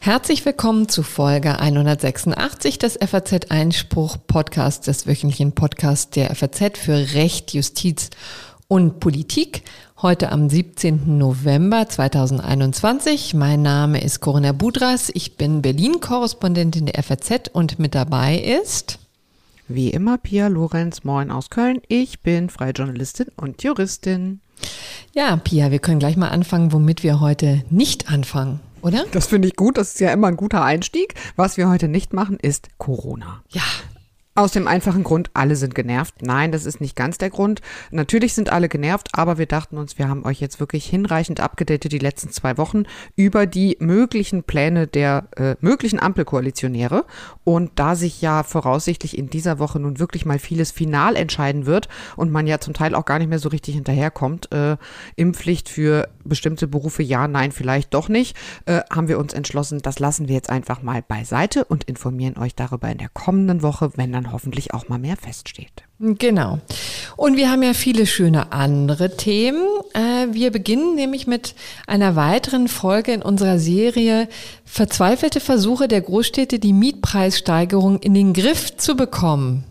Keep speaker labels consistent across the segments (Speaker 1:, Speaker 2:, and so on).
Speaker 1: Herzlich willkommen zu Folge 186 des FAZ Einspruch Podcasts, des wöchentlichen Podcasts der FAZ für Recht, Justiz und Politik. Heute am 17. November 2021. Mein Name ist Corinna Budras. Ich bin Berlin-Korrespondentin der FAZ und mit dabei ist
Speaker 2: wie immer Pia Lorenz Moin aus Köln. Ich bin freie Journalistin und Juristin.
Speaker 1: Ja, Pia, wir können gleich mal anfangen, womit wir heute nicht anfangen, oder?
Speaker 2: Das finde ich gut. Das ist ja immer ein guter Einstieg. Was wir heute nicht machen, ist Corona.
Speaker 1: Ja,
Speaker 2: aus dem einfachen Grund, alle sind genervt. Nein, das ist nicht ganz der Grund. Natürlich sind alle genervt, aber wir dachten uns, wir haben euch jetzt wirklich hinreichend abgedatet die letzten zwei Wochen über die möglichen Pläne der äh, möglichen Ampelkoalitionäre. Und da sich ja voraussichtlich in dieser Woche nun wirklich mal vieles final entscheiden wird und man ja zum Teil auch gar nicht mehr so richtig hinterherkommt, äh, Impfpflicht für bestimmte Berufe ja, nein, vielleicht doch nicht, äh, haben wir uns entschlossen, das lassen wir jetzt einfach mal beiseite und informieren euch darüber in der kommenden Woche, wenn dann dann hoffentlich auch mal mehr feststeht.
Speaker 1: Genau. Und wir haben ja viele schöne andere Themen. Äh, wir beginnen nämlich mit einer weiteren Folge in unserer Serie Verzweifelte Versuche der Großstädte, die Mietpreissteigerung in den Griff zu bekommen.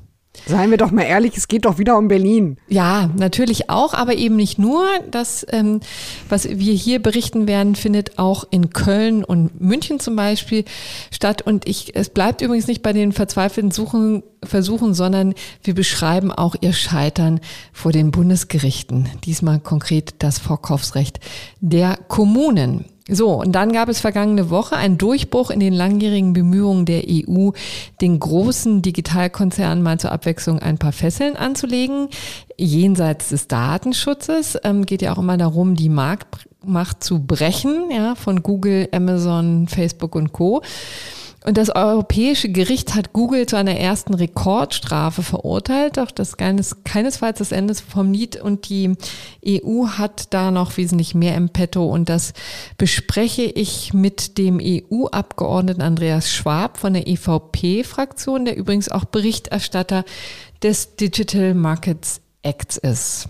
Speaker 2: Seien wir doch mal ehrlich, es geht doch wieder um Berlin.
Speaker 1: Ja, natürlich auch, aber eben nicht nur. Das, ähm, was wir hier berichten werden, findet auch in Köln und München zum Beispiel statt. Und ich, es bleibt übrigens nicht bei den verzweifelten Suchen, Versuchen, sondern wir beschreiben auch ihr Scheitern vor den Bundesgerichten. Diesmal konkret das Vorkaufsrecht der Kommunen. So, und dann gab es vergangene Woche einen Durchbruch in den langjährigen Bemühungen der EU, den großen Digitalkonzernen mal zur Abwechslung ein paar Fesseln anzulegen. Jenseits des Datenschutzes ähm, geht ja auch immer darum, die Marktmacht zu brechen, ja, von Google, Amazon, Facebook und Co. Und das Europäische Gericht hat Google zu einer ersten Rekordstrafe verurteilt, doch das keines, keinesfalls das Ende vom Lied. Und die EU hat da noch wesentlich mehr im Petto. Und das bespreche ich mit dem EU-Abgeordneten Andreas Schwab von der EVP-Fraktion, der übrigens auch Berichterstatter des Digital Markets Acts ist.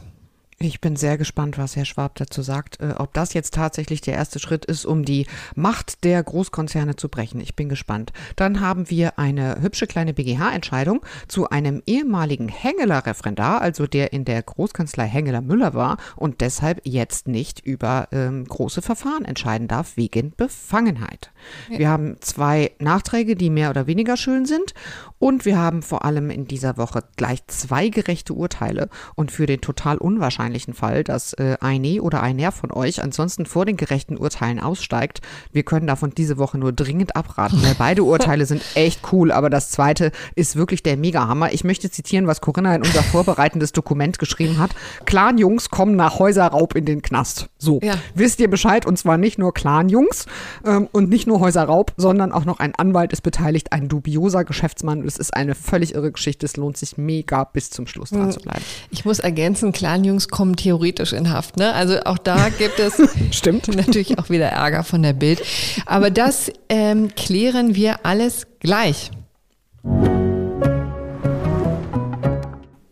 Speaker 2: Ich bin sehr gespannt, was Herr Schwab dazu sagt, äh, ob das jetzt tatsächlich der erste Schritt ist, um die Macht der Großkonzerne zu brechen. Ich bin gespannt. Dann haben wir eine hübsche kleine BGH-Entscheidung zu einem ehemaligen Hengeler-Referendar, also der in der Großkanzlei Hengeler Müller war und deshalb jetzt nicht über ähm, große Verfahren entscheiden darf wegen Befangenheit. Ja. Wir haben zwei Nachträge, die mehr oder weniger schön sind und wir haben vor allem in dieser Woche gleich zwei gerechte Urteile und für den total unwahrscheinlichen wahrscheinlichen Fall, dass äh, eine oder einer von euch ansonsten vor den gerechten Urteilen aussteigt. Wir können davon diese Woche nur dringend abraten, weil beide Urteile sind echt cool, aber das zweite ist wirklich der Megahammer. Ich möchte zitieren, was Corinna in unser vorbereitendes Dokument geschrieben hat. Clan-Jungs kommen nach Häuserraub in den Knast. So, ja. wisst ihr Bescheid? Und zwar nicht nur Clan-Jungs ähm, und nicht nur Häuserraub, sondern auch noch ein Anwalt ist beteiligt, ein dubioser Geschäftsmann. Es ist eine völlig irre Geschichte. Es lohnt sich mega bis zum Schluss dran hm. zu bleiben.
Speaker 1: Ich muss ergänzen, Clan-Jungs kommen theoretisch in Haft. Ne? Also auch da gibt es
Speaker 2: Stimmt.
Speaker 1: natürlich auch wieder Ärger von der Bild. Aber das ähm, klären wir alles gleich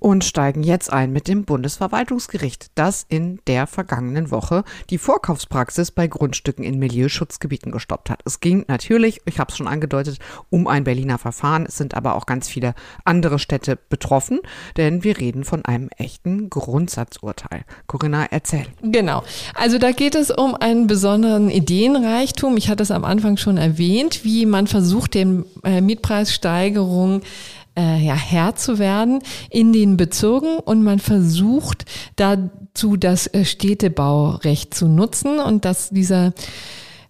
Speaker 2: und steigen jetzt ein mit dem Bundesverwaltungsgericht, das in der vergangenen Woche die Vorkaufspraxis bei Grundstücken in Milieuschutzgebieten gestoppt hat. Es ging natürlich, ich habe es schon angedeutet, um ein Berliner Verfahren. Es sind aber auch ganz viele andere Städte betroffen, denn wir reden von einem echten Grundsatzurteil. Corinna, erzähl.
Speaker 1: Genau. Also da geht es um einen besonderen Ideenreichtum. Ich hatte es am Anfang schon erwähnt, wie man versucht, den äh, Mietpreissteigerungen äh, ja, Herr zu werden in den Bezirken und man versucht dazu das äh, Städtebaurecht zu nutzen und dass dieser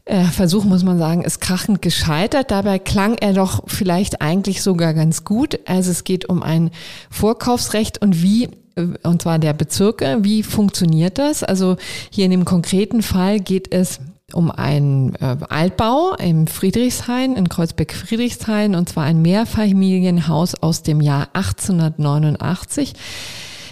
Speaker 1: äh, Versuch, muss man sagen, ist krachend gescheitert. Dabei klang er doch vielleicht eigentlich sogar ganz gut. Also es geht um ein Vorkaufsrecht und wie äh, und zwar der Bezirke. Wie funktioniert das? Also hier in dem konkreten Fall geht es um einen äh, Altbau im Friedrichshain, in Kreuzberg-Friedrichshain, und zwar ein Mehrfamilienhaus aus dem Jahr 1889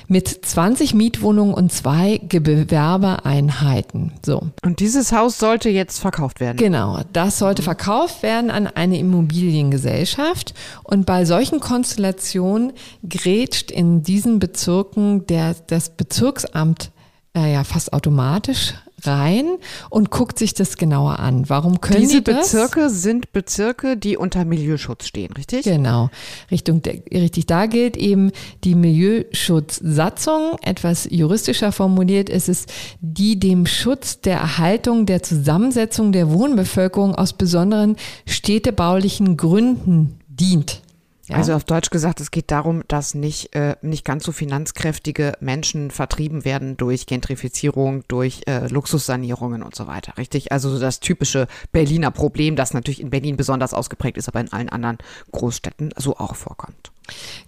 Speaker 1: mit 20 Mietwohnungen und zwei Gewerbeeinheiten. So.
Speaker 2: Und dieses Haus sollte jetzt verkauft werden?
Speaker 1: Genau, das sollte verkauft werden an eine Immobiliengesellschaft. Und bei solchen Konstellationen grätscht in diesen Bezirken der, das Bezirksamt äh, ja fast automatisch rein und guckt sich das genauer an. Warum können
Speaker 2: Diese
Speaker 1: die das?
Speaker 2: Bezirke sind Bezirke, die unter Milieuschutz stehen, richtig?
Speaker 1: Genau, Richtung, richtig. Da gilt eben die Milieuschutzsatzung. Etwas juristischer formuliert ist es, die dem Schutz der Erhaltung der Zusammensetzung der Wohnbevölkerung aus besonderen städtebaulichen Gründen dient.
Speaker 2: Ja. Also auf Deutsch gesagt, es geht darum, dass nicht, äh, nicht ganz so finanzkräftige Menschen vertrieben werden durch Gentrifizierung, durch äh, Luxussanierungen und so weiter. Richtig? Also so das typische Berliner Problem, das natürlich in Berlin besonders ausgeprägt ist, aber in allen anderen Großstädten so auch vorkommt.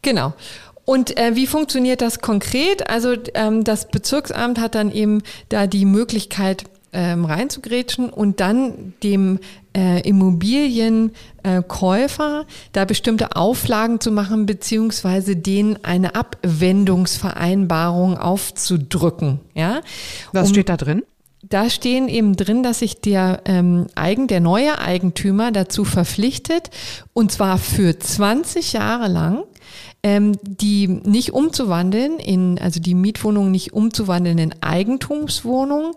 Speaker 1: Genau. Und äh, wie funktioniert das konkret? Also ähm, das Bezirksamt hat dann eben da die Möglichkeit, ähm, reinzugrätschen und dann dem äh, Immobilienkäufer äh, da bestimmte Auflagen zu machen, beziehungsweise denen eine Abwendungsvereinbarung aufzudrücken. Ja?
Speaker 2: Was um, steht da drin?
Speaker 1: Da stehen eben drin, dass sich der ähm, Eigen, der neue Eigentümer dazu verpflichtet, und zwar für 20 Jahre lang, ähm, die nicht umzuwandeln in, also die Mietwohnungen nicht umzuwandeln in Eigentumswohnungen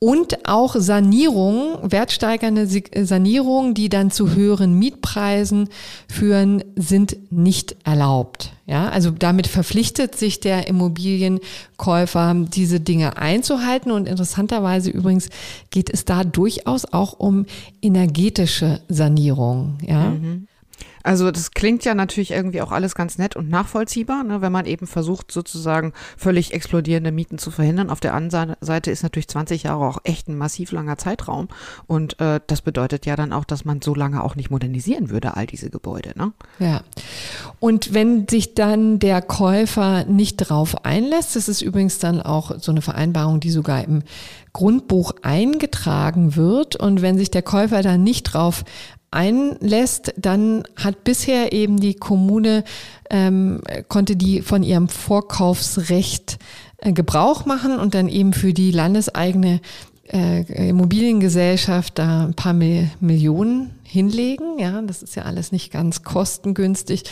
Speaker 1: und auch Sanierungen, wertsteigernde Sanierungen, die dann zu höheren Mietpreisen führen, sind nicht erlaubt. Ja, also damit verpflichtet sich der Immobilienkäufer, diese Dinge einzuhalten. Und interessanterweise übrigens geht es da durchaus auch um energetische Sanierung. Ja. Mhm.
Speaker 2: Also das klingt ja natürlich irgendwie auch alles ganz nett und nachvollziehbar, ne, wenn man eben versucht, sozusagen völlig explodierende Mieten zu verhindern. Auf der anderen Seite ist natürlich 20 Jahre auch echt ein massiv langer Zeitraum. Und äh, das bedeutet ja dann auch, dass man so lange auch nicht modernisieren würde, all diese Gebäude. Ne?
Speaker 1: Ja. Und wenn sich dann der Käufer nicht drauf einlässt, das ist übrigens dann auch so eine Vereinbarung, die sogar im Grundbuch eingetragen wird. Und wenn sich der Käufer dann nicht drauf einlässt, dann hat bisher eben die Kommune, ähm, konnte die von ihrem Vorkaufsrecht äh, Gebrauch machen und dann eben für die landeseigene äh, Immobiliengesellschaft da ein paar Mil Millionen hinlegen. Ja, das ist ja alles nicht ganz kostengünstig.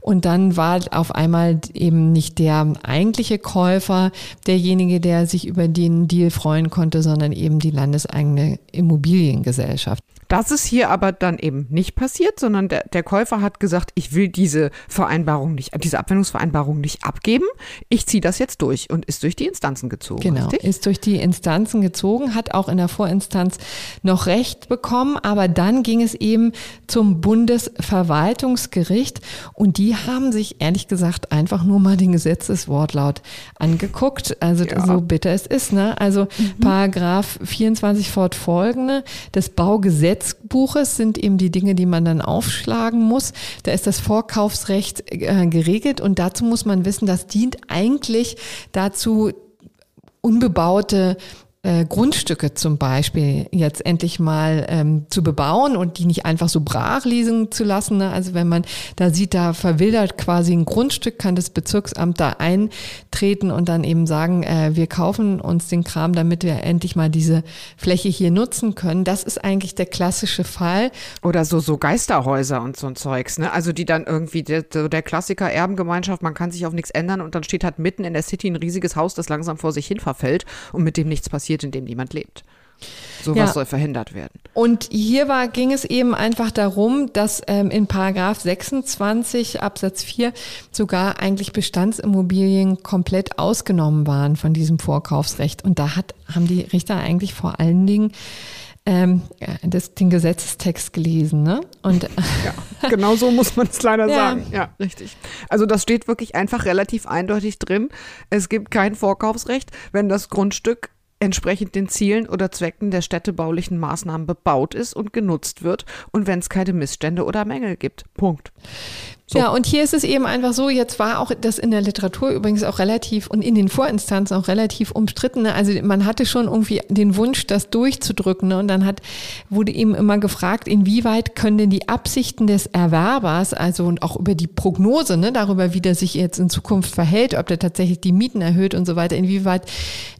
Speaker 1: Und dann war auf einmal eben nicht der eigentliche Käufer derjenige, der sich über den Deal freuen konnte, sondern eben die landeseigene Immobiliengesellschaft.
Speaker 2: Das ist hier aber dann eben nicht passiert, sondern der, der Käufer hat gesagt, ich will diese Vereinbarung nicht, diese Abwendungsvereinbarung nicht abgeben. Ich ziehe das jetzt durch und ist durch die Instanzen gezogen.
Speaker 1: Genau, richtig? ist durch die Instanzen gezogen, hat auch in der Vorinstanz noch Recht bekommen, aber dann ging es eben zum Bundesverwaltungsgericht und die haben sich ehrlich gesagt einfach nur mal den Gesetzeswortlaut angeguckt. Also ja. so bitter es ist, ne? Also mhm. Paragraph 24 fortfolgende des Baugesetzes Gesetzbuches sind eben die Dinge, die man dann aufschlagen muss. Da ist das Vorkaufsrecht äh, geregelt und dazu muss man wissen, das dient eigentlich dazu, unbebaute äh, Grundstücke zum Beispiel jetzt endlich mal ähm, zu bebauen und die nicht einfach so brach liegen zu lassen. Ne? Also wenn man da sieht, da verwildert quasi ein Grundstück, kann das Bezirksamt da eintreten und dann eben sagen, äh, wir kaufen uns den Kram, damit wir endlich mal diese Fläche hier nutzen können. Das ist eigentlich der klassische Fall.
Speaker 2: Oder so, so Geisterhäuser und so ein Zeugs, ne? Also die dann irgendwie, der, der Klassiker Erbengemeinschaft, man kann sich auf nichts ändern und dann steht halt mitten in der City ein riesiges Haus, das langsam vor sich hin verfällt und mit dem nichts passiert, in dem niemand lebt. Sowas ja. soll verhindert werden.
Speaker 1: Und hier war, ging es eben einfach darum, dass ähm, in Paragraph 26 Absatz 4 sogar eigentlich Bestandsimmobilien komplett ausgenommen waren von diesem Vorkaufsrecht. Und da hat, haben die Richter eigentlich vor allen Dingen ähm, das, den Gesetzestext gelesen. Ne? Und
Speaker 2: ja, genau so muss man es leider ja. sagen. Ja, richtig. Also das steht wirklich einfach relativ eindeutig drin. Es gibt kein Vorkaufsrecht, wenn das Grundstück entsprechend den Zielen oder Zwecken der städtebaulichen Maßnahmen bebaut ist und genutzt wird und wenn es keine Missstände oder Mängel gibt. Punkt.
Speaker 1: So. Ja, und hier ist es eben einfach so, jetzt war auch das in der Literatur übrigens auch relativ und in den Vorinstanzen auch relativ umstritten. Ne? Also man hatte schon irgendwie den Wunsch, das durchzudrücken. Ne? Und dann hat, wurde eben immer gefragt, inwieweit können denn die Absichten des Erwerbers, also und auch über die Prognose, ne, darüber, wie der sich jetzt in Zukunft verhält, ob der tatsächlich die Mieten erhöht und so weiter, inwieweit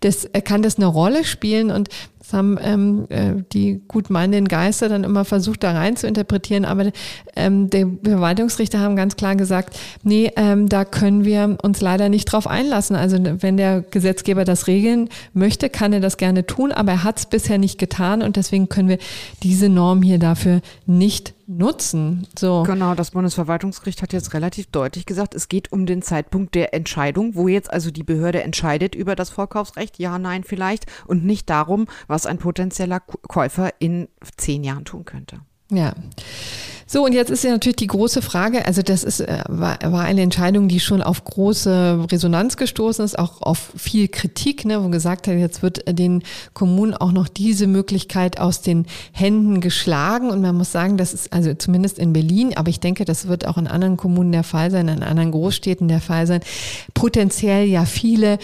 Speaker 1: das, kann das eine Rolle spielen? Und Das haben ähm, äh, die gut meinenden Geister dann immer versucht, da rein zu interpretieren. Aber ähm, der Verwaltungsrichter haben ganz klar gesagt, nee, ähm, da können wir uns leider nicht drauf einlassen. Also wenn der Gesetzgeber das regeln möchte, kann er das gerne tun, aber er hat es bisher nicht getan und deswegen können wir diese Norm hier dafür nicht nutzen. So.
Speaker 2: Genau, das Bundesverwaltungsgericht hat jetzt relativ deutlich gesagt, es geht um den Zeitpunkt der Entscheidung, wo jetzt also die Behörde entscheidet über das Vorkaufsrecht, ja, nein, vielleicht, und nicht darum, was ein potenzieller Käufer in zehn Jahren tun könnte.
Speaker 1: Ja. So, und jetzt ist ja natürlich die große Frage, also das ist, äh, war, war eine Entscheidung, die schon auf große Resonanz gestoßen ist, auch auf viel Kritik, ne, wo gesagt hat, jetzt wird den Kommunen auch noch diese Möglichkeit aus den Händen geschlagen. Und man muss sagen, das ist also zumindest in Berlin, aber ich denke, das wird auch in anderen Kommunen der Fall sein, in anderen Großstädten der Fall sein, potenziell ja viele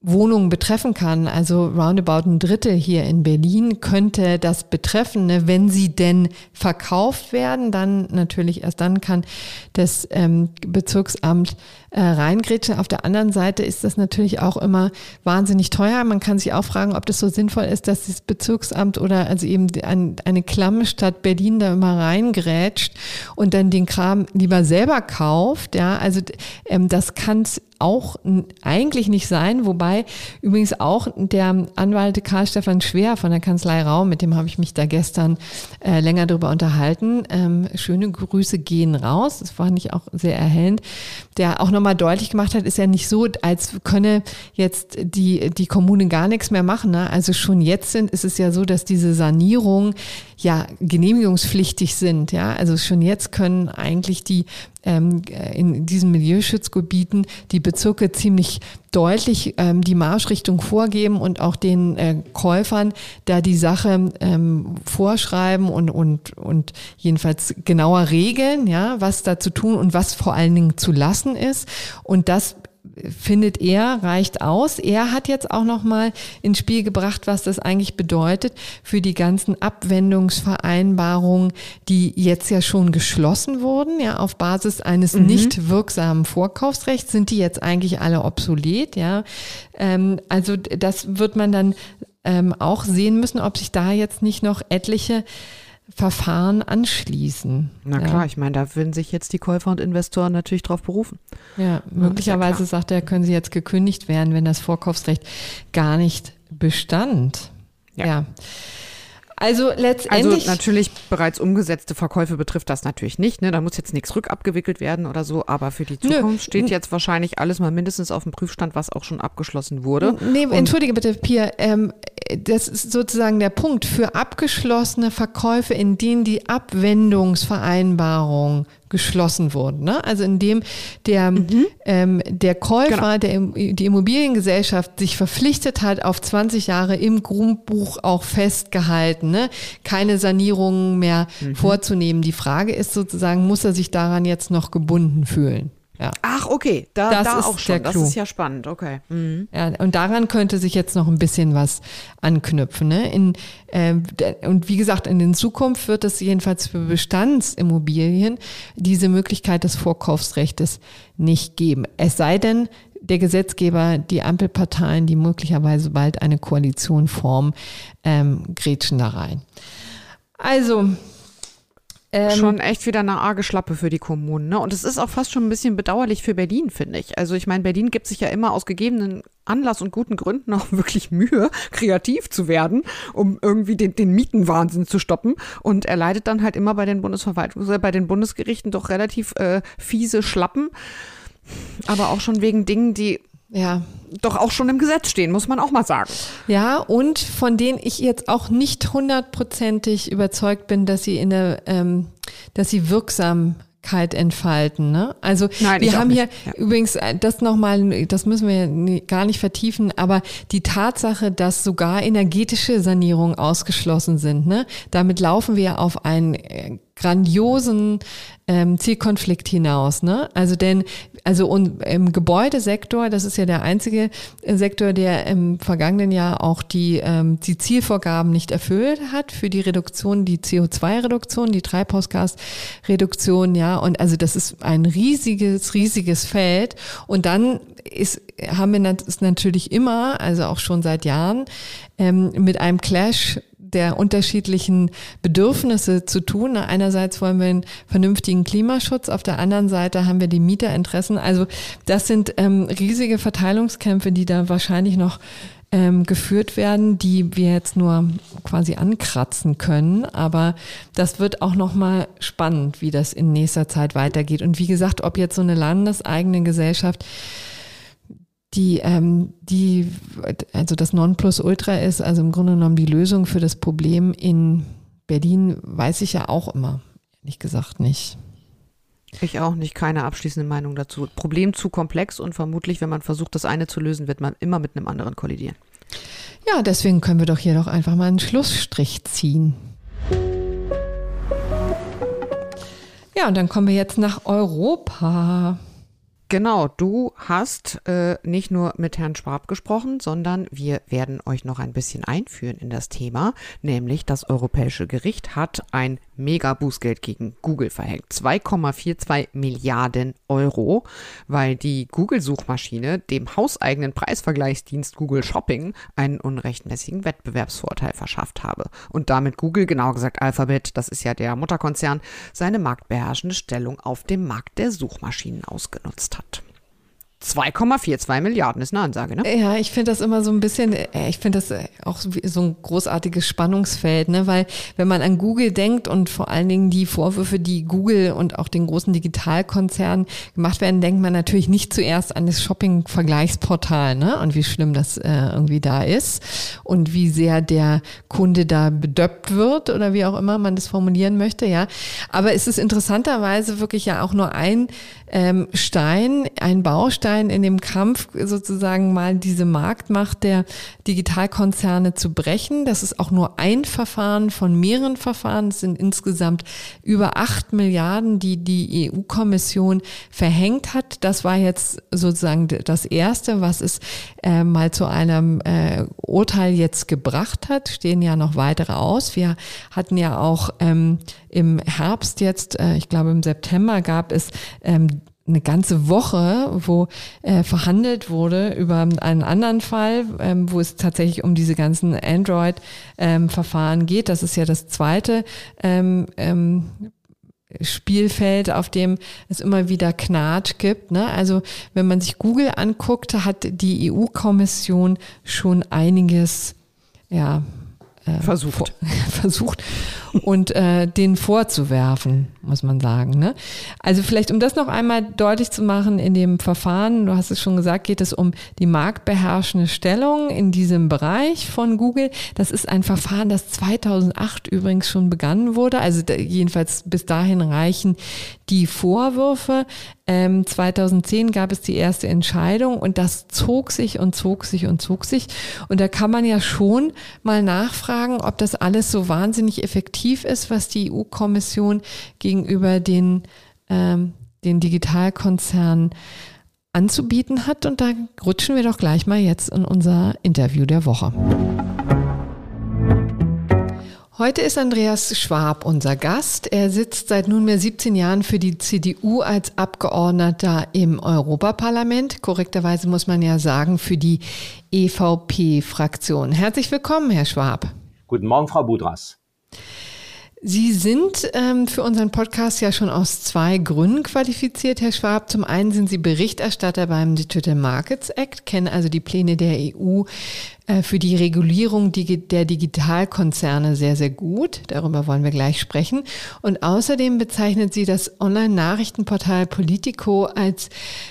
Speaker 1: Wohnungen betreffen kann. Also roundabout ein Drittel hier in Berlin könnte das betreffen, ne? wenn sie denn verkauft werden. Dann natürlich erst dann kann das ähm, Bezirksamt äh, reingrätschen. Auf der anderen Seite ist das natürlich auch immer wahnsinnig teuer. Man kann sich auch fragen, ob das so sinnvoll ist, dass das Bezirksamt oder also eben ein, eine klamme Stadt Berlin da immer reingrätscht und dann den Kram lieber selber kauft. Ja, also ähm, das kann es auch eigentlich nicht sein, wobei übrigens auch der Anwalt Karl Stefan Schwer von der Kanzlei Raum, mit dem habe ich mich da gestern äh, länger darüber unterhalten. Ähm, schöne Grüße gehen raus, das fand ich auch sehr erhellend, der auch nochmal deutlich gemacht hat, ist ja nicht so, als könne jetzt die, die Kommune gar nichts mehr machen. Ne? Also schon jetzt sind, ist es ja so, dass diese Sanierung ja genehmigungspflichtig sind. Ja, also schon jetzt können eigentlich die ähm, in diesen Milieuschutzgebieten die Bezirke ziemlich deutlich ähm, die Marschrichtung vorgeben und auch den äh, Käufern da die Sache ähm, vorschreiben und, und, und jedenfalls genauer regeln, ja, was da zu tun und was vor allen Dingen zu lassen ist. Und das findet er, reicht aus. Er hat jetzt auch nochmal ins Spiel gebracht, was das eigentlich bedeutet für die ganzen Abwendungsvereinbarungen, die jetzt ja schon geschlossen wurden, ja, auf Basis eines mhm. nicht wirksamen Vorkaufsrechts sind die jetzt eigentlich alle obsolet, ja. Ähm, also das wird man dann ähm, auch sehen müssen, ob sich da jetzt nicht noch etliche Verfahren anschließen.
Speaker 2: Na klar, ja. ich meine, da würden sich jetzt die Käufer und Investoren natürlich drauf berufen.
Speaker 1: Ja, möglicherweise ja sagt er, können sie jetzt gekündigt werden, wenn das Vorkaufsrecht gar nicht bestand. ja. ja. Also letztendlich.
Speaker 2: Also natürlich bereits umgesetzte Verkäufe betrifft das natürlich nicht. Ne? Da muss jetzt nichts rückabgewickelt werden oder so. Aber für die Zukunft Nö. steht jetzt wahrscheinlich alles mal mindestens auf dem Prüfstand, was auch schon abgeschlossen wurde.
Speaker 1: Nee, Und entschuldige bitte, Pia. Ähm, das ist sozusagen der Punkt. Für abgeschlossene Verkäufe, in denen die Abwendungsvereinbarung geschlossen wurden. Ne? Also indem der, mhm. ähm, der Käufer, genau. der, die Immobiliengesellschaft sich verpflichtet hat, auf 20 Jahre im Grundbuch auch festgehalten, ne? keine Sanierungen mehr mhm. vorzunehmen. Die Frage ist sozusagen, muss er sich daran jetzt noch gebunden fühlen?
Speaker 2: Ja. Ach, okay, da, das da ist auch schon. Das ist ja spannend, okay. Mhm.
Speaker 1: Ja, und daran könnte sich jetzt noch ein bisschen was anknüpfen. Ne? In, äh, und wie gesagt, in der Zukunft wird es jedenfalls für Bestandsimmobilien diese Möglichkeit des Vorkaufsrechtes nicht geben. Es sei denn, der Gesetzgeber, die Ampelparteien, die möglicherweise bald eine Koalition formen, ähm, grätschen da rein. Also,
Speaker 2: ähm, schon echt wieder eine arge Schlappe für die Kommunen. Ne? Und es ist auch fast schon ein bisschen bedauerlich für Berlin, finde ich. Also ich meine, Berlin gibt sich ja immer aus gegebenen Anlass und guten Gründen auch wirklich Mühe, kreativ zu werden, um irgendwie den, den Mietenwahnsinn zu stoppen. Und er leidet dann halt immer bei den Bundesverwaltungs-, äh, bei den Bundesgerichten doch relativ äh, fiese Schlappen. Aber auch schon wegen Dingen, die ja, doch auch schon im Gesetz stehen, muss man auch mal sagen.
Speaker 1: Ja, und von denen ich jetzt auch nicht hundertprozentig überzeugt bin, dass sie in der, ähm, dass sie Wirksamkeit entfalten. Ne? Also Nein, wir haben hier ja. übrigens äh, das nochmal, das müssen wir gar nicht vertiefen, aber die Tatsache, dass sogar energetische Sanierungen ausgeschlossen sind, ne? damit laufen wir auf ein äh, grandiosen ähm, Zielkonflikt hinaus. Ne? Also denn, also und im Gebäudesektor, das ist ja der einzige äh, Sektor, der im vergangenen Jahr auch die, ähm, die Zielvorgaben nicht erfüllt hat für die Reduktion, die CO2-Reduktion, die Treibhausgasreduktion, ja. Und also das ist ein riesiges, riesiges Feld. Und dann ist, haben wir das natürlich immer, also auch schon seit Jahren, ähm, mit einem Clash der unterschiedlichen Bedürfnisse zu tun. Einerseits wollen wir einen vernünftigen Klimaschutz, auf der anderen Seite haben wir die Mieterinteressen. Also das sind ähm, riesige Verteilungskämpfe, die da wahrscheinlich noch ähm, geführt werden, die wir jetzt nur quasi ankratzen können. Aber das wird auch nochmal spannend, wie das in nächster Zeit weitergeht. Und wie gesagt, ob jetzt so eine landeseigene Gesellschaft die, ähm, die, also das Nonplusultra ist, also im Grunde genommen die Lösung für das Problem in Berlin, weiß ich ja auch immer, ehrlich gesagt nicht.
Speaker 2: Ich auch nicht, keine abschließende Meinung dazu. Problem zu komplex und vermutlich, wenn man versucht, das eine zu lösen, wird man immer mit einem anderen kollidieren.
Speaker 1: Ja, deswegen können wir doch hier doch einfach mal einen Schlussstrich ziehen. Ja, und dann kommen wir jetzt nach Europa.
Speaker 2: Genau, du hast äh, nicht nur mit Herrn Schwab gesprochen, sondern wir werden euch noch ein bisschen einführen in das Thema, nämlich das Europäische Gericht hat ein Mega-Bußgeld gegen Google verhängt. 2,42 Milliarden Euro, weil die Google-Suchmaschine dem hauseigenen Preisvergleichsdienst Google Shopping einen unrechtmäßigen Wettbewerbsvorteil verschafft habe und damit Google, genauer gesagt Alphabet, das ist ja der Mutterkonzern, seine marktbeherrschende Stellung auf dem Markt der Suchmaschinen ausgenutzt hat. 2,42 Milliarden ist eine Ansage, ne?
Speaker 1: Ja, ich finde das immer so ein bisschen, äh, ich finde das äh, auch so ein großartiges Spannungsfeld, ne? Weil wenn man an Google denkt und vor allen Dingen die Vorwürfe, die Google und auch den großen Digitalkonzernen gemacht werden, denkt man natürlich nicht zuerst an das Shopping-Vergleichsportal, ne? Und wie schlimm das äh, irgendwie da ist und wie sehr der Kunde da bedöppt wird oder wie auch immer man das formulieren möchte, ja. Aber es ist interessanterweise wirklich ja auch nur ein ähm, Stein, ein Baustein in dem Kampf, sozusagen mal diese Marktmacht der Digitalkonzerne zu brechen. Das ist auch nur ein Verfahren von mehreren Verfahren. Es sind insgesamt über acht Milliarden, die die EU-Kommission verhängt hat. Das war jetzt sozusagen das Erste, was es äh, mal zu einem äh, Urteil jetzt gebracht hat. Stehen ja noch weitere aus. Wir hatten ja auch ähm, im Herbst jetzt, äh, ich glaube im September gab es ähm, eine ganze Woche, wo äh, verhandelt wurde über einen anderen Fall, ähm, wo es tatsächlich um diese ganzen Android-Verfahren ähm, geht. Das ist ja das zweite ähm, ähm, Spielfeld, auf dem es immer wieder Knatsch gibt. Ne? Also wenn man sich Google anguckt, hat die EU-Kommission schon einiges ja,
Speaker 2: äh, versucht.
Speaker 1: versucht und äh, den vorzuwerfen, muss man sagen. Ne? Also vielleicht, um das noch einmal deutlich zu machen, in dem Verfahren, du hast es schon gesagt, geht es um die marktbeherrschende Stellung in diesem Bereich von Google. Das ist ein Verfahren, das 2008 übrigens schon begangen wurde. Also jedenfalls bis dahin reichen die Vorwürfe. Ähm, 2010 gab es die erste Entscheidung und das zog sich und zog sich und zog sich. Und da kann man ja schon mal nachfragen, ob das alles so wahnsinnig effektiv ist, was die EU-Kommission gegenüber den, ähm, den Digitalkonzernen anzubieten hat. Und da rutschen wir doch gleich mal jetzt in unser Interview der Woche. Heute ist Andreas Schwab unser Gast. Er sitzt seit nunmehr 17 Jahren für die CDU als Abgeordneter im Europaparlament. Korrekterweise muss man ja sagen, für die EVP-Fraktion. Herzlich willkommen, Herr Schwab.
Speaker 3: Guten Morgen, Frau Budras.
Speaker 1: Sie sind ähm, für unseren Podcast ja schon aus zwei Gründen qualifiziert, Herr Schwab. Zum einen sind Sie Berichterstatter beim Digital Markets Act, kennen also die Pläne der EU äh, für die Regulierung der Digitalkonzerne sehr, sehr gut. Darüber wollen wir gleich sprechen. Und außerdem bezeichnet sie das Online-Nachrichtenportal Politico als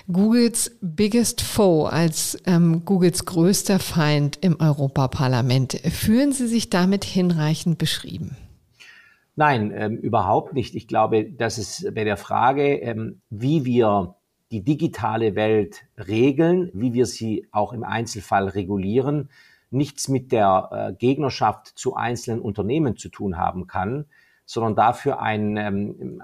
Speaker 1: Googles biggest foe, als ähm, Googles größter Feind im Europaparlament. Fühlen Sie sich damit hinreichend beschrieben?
Speaker 3: Nein, ähm, überhaupt nicht. Ich glaube, dass es bei der Frage, ähm, wie wir die digitale Welt regeln, wie wir sie auch im Einzelfall regulieren, nichts mit der äh, Gegnerschaft zu einzelnen Unternehmen zu tun haben kann, sondern dafür ein ähm,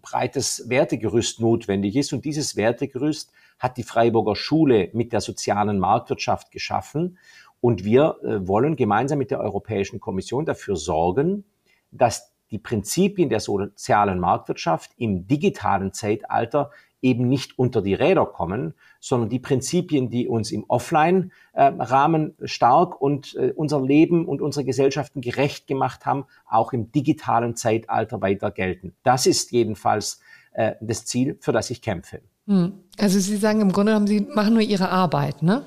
Speaker 3: breites Wertegerüst notwendig ist. Und dieses Wertegerüst hat die Freiburger Schule mit der sozialen Marktwirtschaft geschaffen. Und wir äh, wollen gemeinsam mit der Europäischen Kommission dafür sorgen, dass die Prinzipien der sozialen Marktwirtschaft im digitalen Zeitalter eben nicht unter die Räder kommen, sondern die Prinzipien, die uns im Offline-Rahmen stark und äh, unser Leben und unsere Gesellschaften gerecht gemacht haben, auch im digitalen Zeitalter weiter gelten. Das ist jedenfalls äh, das Ziel, für das ich kämpfe.
Speaker 1: Hm. Also Sie sagen im Grunde genommen, Sie machen nur Ihre Arbeit, ne?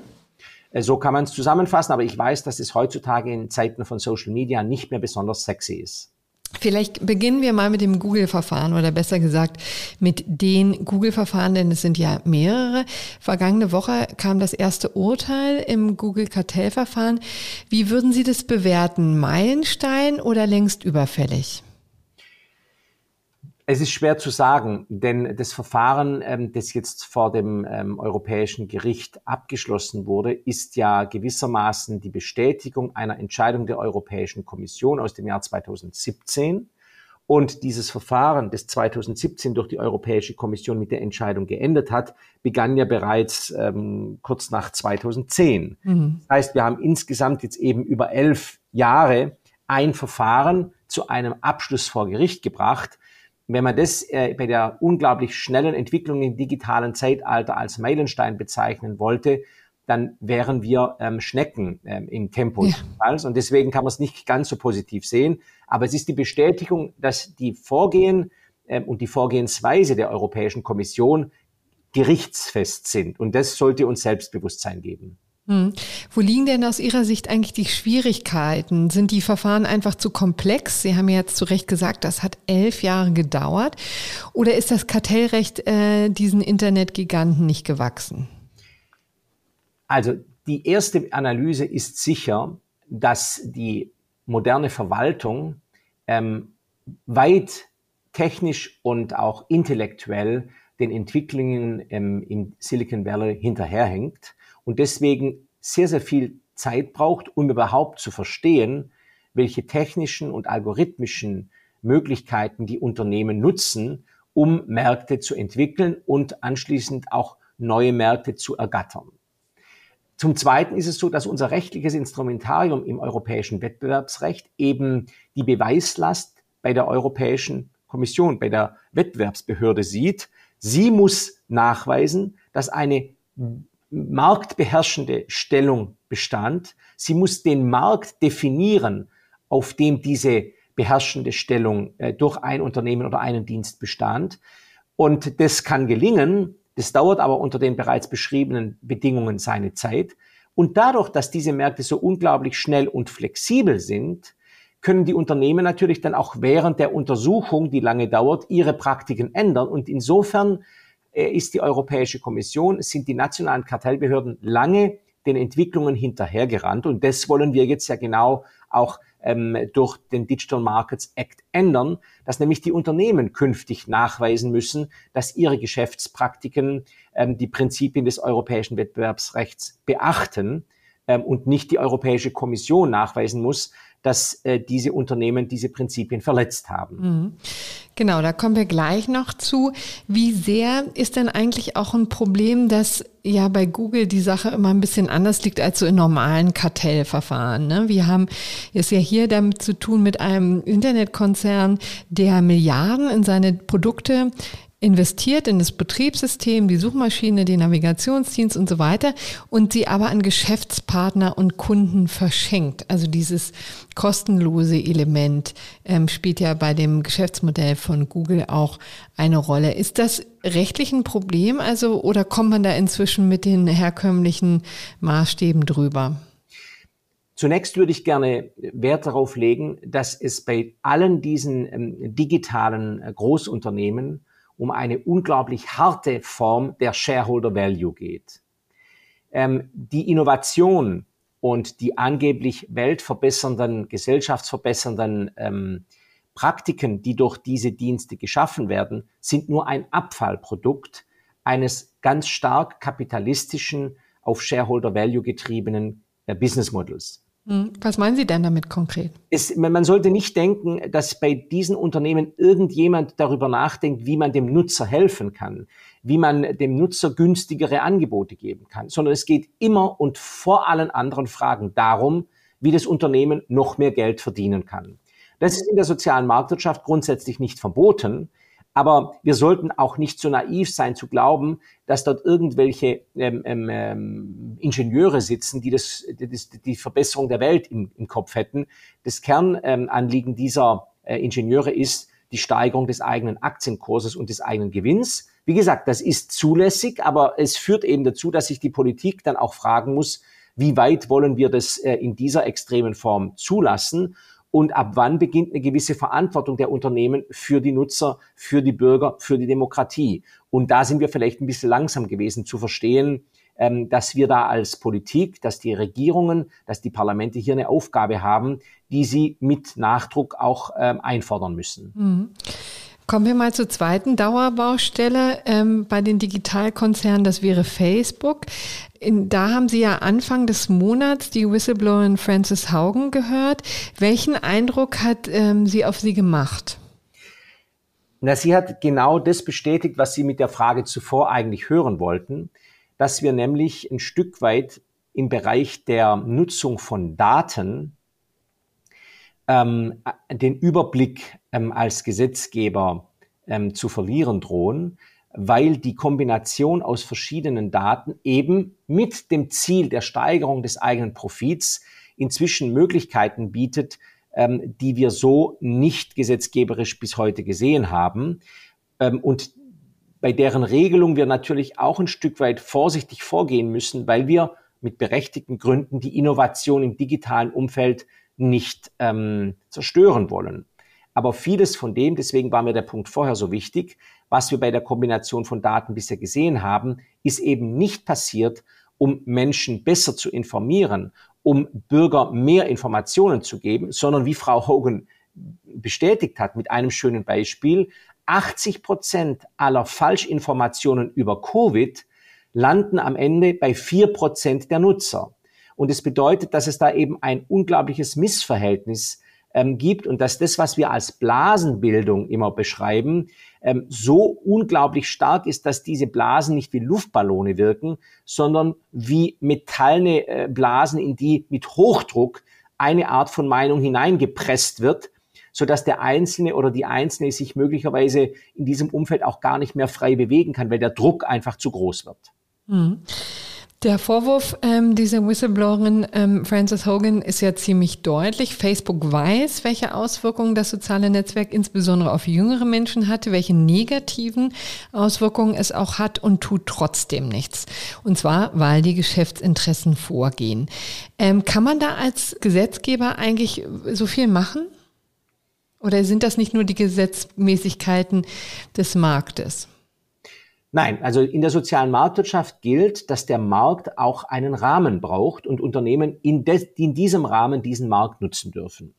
Speaker 3: Äh, so kann man es zusammenfassen, aber ich weiß, dass es heutzutage in Zeiten von Social Media nicht mehr besonders sexy ist.
Speaker 1: Vielleicht beginnen wir mal mit dem Google-Verfahren oder besser gesagt mit den Google-Verfahren, denn es sind ja mehrere. Vergangene Woche kam das erste Urteil im Google-Kartellverfahren. Wie würden Sie das bewerten? Meilenstein oder längst überfällig?
Speaker 3: Es ist schwer zu sagen, denn das Verfahren, ähm, das jetzt vor dem ähm, Europäischen Gericht abgeschlossen wurde, ist ja gewissermaßen die Bestätigung einer Entscheidung der Europäischen Kommission aus dem Jahr 2017. Und dieses Verfahren, das 2017 durch die Europäische Kommission mit der Entscheidung geendet hat, begann ja bereits ähm, kurz nach 2010. Mhm. Das heißt, wir haben insgesamt jetzt eben über elf Jahre ein Verfahren zu einem Abschluss vor Gericht gebracht, wenn man das äh, bei der unglaublich schnellen Entwicklung im digitalen Zeitalter als Meilenstein bezeichnen wollte, dann wären wir ähm, Schnecken ähm, im Tempo. Ja. Und deswegen kann man es nicht ganz so positiv sehen. Aber es ist die Bestätigung, dass die Vorgehen ähm, und die Vorgehensweise der Europäischen Kommission gerichtsfest sind. Und das sollte uns Selbstbewusstsein geben.
Speaker 1: Hm. Wo liegen denn aus Ihrer Sicht eigentlich die Schwierigkeiten? Sind die Verfahren einfach zu komplex? Sie haben ja jetzt zu Recht gesagt, das hat elf Jahre gedauert. Oder ist das Kartellrecht äh, diesen Internetgiganten nicht gewachsen?
Speaker 3: Also die erste Analyse ist sicher, dass die moderne Verwaltung ähm, weit technisch und auch intellektuell den Entwicklungen ähm, im Silicon Valley hinterherhängt und deswegen sehr, sehr viel Zeit braucht, um überhaupt zu verstehen, welche technischen und algorithmischen Möglichkeiten die Unternehmen nutzen, um Märkte zu entwickeln und anschließend auch neue Märkte zu ergattern. Zum Zweiten ist es so, dass unser rechtliches Instrumentarium im europäischen Wettbewerbsrecht eben die Beweislast bei der Europäischen Kommission, bei der Wettbewerbsbehörde sieht. Sie muss nachweisen, dass eine marktbeherrschende Stellung bestand. Sie muss den Markt definieren, auf dem diese beherrschende Stellung äh, durch ein Unternehmen oder einen Dienst bestand. Und das kann gelingen. Das dauert aber unter den bereits beschriebenen Bedingungen seine Zeit. Und dadurch, dass diese Märkte so unglaublich schnell und flexibel sind, können die Unternehmen natürlich dann auch während der Untersuchung, die lange dauert, ihre Praktiken ändern. Und insofern ist die Europäische Kommission, sind die nationalen Kartellbehörden lange den Entwicklungen hinterhergerannt. Und das wollen wir jetzt ja genau auch ähm, durch den Digital Markets Act ändern, dass nämlich die Unternehmen künftig nachweisen müssen, dass ihre Geschäftspraktiken ähm, die Prinzipien des europäischen Wettbewerbsrechts beachten ähm, und nicht die Europäische Kommission nachweisen muss, dass äh, diese Unternehmen diese Prinzipien verletzt haben. Mhm.
Speaker 1: Genau, da kommen wir gleich noch zu. Wie sehr ist denn eigentlich auch ein Problem, dass ja bei Google die Sache immer ein bisschen anders liegt als so in normalen Kartellverfahren. Ne? Wir haben es ja hier damit zu tun mit einem Internetkonzern, der Milliarden in seine Produkte investiert in das Betriebssystem, die Suchmaschine, den Navigationsdienst und so weiter und sie aber an Geschäftspartner und Kunden verschenkt. Also dieses kostenlose Element ähm, spielt ja bei dem Geschäftsmodell von Google auch eine Rolle. Ist das rechtlich ein Problem? Also oder kommt man da inzwischen mit den herkömmlichen Maßstäben drüber?
Speaker 3: Zunächst würde ich gerne Wert darauf legen, dass es bei allen diesen ähm, digitalen äh, Großunternehmen um eine unglaublich harte Form der Shareholder Value geht. Ähm, die Innovation und die angeblich weltverbessernden, gesellschaftsverbessernden ähm, Praktiken, die durch diese Dienste geschaffen werden, sind nur ein Abfallprodukt eines ganz stark kapitalistischen, auf Shareholder Value getriebenen äh, Business Models.
Speaker 1: Hm, was meinen Sie denn damit konkret?
Speaker 3: Es, man sollte nicht denken, dass bei diesen Unternehmen irgendjemand darüber nachdenkt, wie man dem Nutzer helfen kann, wie man dem Nutzer günstigere Angebote geben kann, sondern es geht immer und vor allen anderen Fragen darum, wie das Unternehmen noch mehr Geld verdienen kann. Das ist in der sozialen Marktwirtschaft grundsätzlich nicht verboten. Aber wir sollten auch nicht so naiv sein zu glauben, dass dort irgendwelche ähm, ähm, ähm Ingenieure sitzen, die das, das, die Verbesserung der Welt im, im Kopf hätten. Das Kernanliegen ähm, dieser äh, Ingenieure ist die Steigerung des eigenen Aktienkurses und des eigenen Gewinns. Wie gesagt, das ist zulässig, aber es führt eben dazu, dass sich die Politik dann auch fragen muss, wie weit wollen wir das äh, in dieser extremen Form zulassen? Und ab wann beginnt eine gewisse Verantwortung der Unternehmen für die Nutzer, für die Bürger, für die Demokratie. Und da sind wir vielleicht ein bisschen langsam gewesen zu verstehen, ähm, dass wir da als Politik, dass die Regierungen, dass die Parlamente hier eine Aufgabe haben, die sie mit Nachdruck auch ähm, einfordern müssen.
Speaker 1: Mhm. Kommen wir mal zur zweiten Dauerbaustelle ähm, bei den Digitalkonzernen, das wäre Facebook. In, da haben Sie ja Anfang des Monats die Whistleblowerin Frances Haugen gehört. Welchen Eindruck hat ähm, sie auf Sie gemacht?
Speaker 3: Na, sie hat genau das bestätigt, was Sie mit der Frage zuvor eigentlich hören wollten, dass wir nämlich ein Stück weit im Bereich der Nutzung von Daten ähm, den Überblick ähm, als Gesetzgeber ähm, zu verlieren drohen, weil die Kombination aus verschiedenen Daten eben mit dem Ziel der Steigerung des eigenen Profits inzwischen Möglichkeiten bietet, ähm, die wir so nicht gesetzgeberisch bis heute gesehen haben ähm, und bei deren Regelung wir natürlich auch ein Stück weit vorsichtig vorgehen müssen, weil wir mit berechtigten Gründen die Innovation im digitalen Umfeld nicht ähm, zerstören wollen. Aber vieles von dem, deswegen war mir der Punkt vorher so wichtig, was wir bei der Kombination von Daten bisher gesehen haben, ist eben nicht passiert, um Menschen besser zu informieren, um Bürger mehr Informationen zu geben, sondern wie Frau Hogan bestätigt hat mit einem schönen Beispiel, 80 Prozent aller Falschinformationen über Covid landen am Ende bei vier Prozent der Nutzer. Und es bedeutet, dass es da eben ein unglaubliches Missverhältnis ähm, gibt und dass das, was wir als Blasenbildung immer beschreiben, ähm, so unglaublich stark ist, dass diese Blasen nicht wie Luftballone wirken, sondern wie metallene äh, Blasen, in die mit Hochdruck eine Art von Meinung hineingepresst wird, so dass der Einzelne oder die Einzelne sich möglicherweise in diesem Umfeld auch gar nicht mehr frei bewegen kann, weil der Druck einfach zu groß wird.
Speaker 1: Mhm. Der Vorwurf ähm, dieser Whistleblowerin ähm, Frances Hogan ist ja ziemlich deutlich. Facebook weiß, welche Auswirkungen das soziale Netzwerk insbesondere auf jüngere Menschen hatte, welche negativen Auswirkungen es auch hat und tut trotzdem nichts. Und zwar, weil die Geschäftsinteressen vorgehen. Ähm, kann man da als Gesetzgeber eigentlich so viel machen? Oder sind das nicht nur die Gesetzmäßigkeiten des Marktes?
Speaker 3: Nein, also in der sozialen Marktwirtschaft gilt, dass der Markt auch einen Rahmen braucht und Unternehmen in, in diesem Rahmen diesen Markt nutzen dürfen.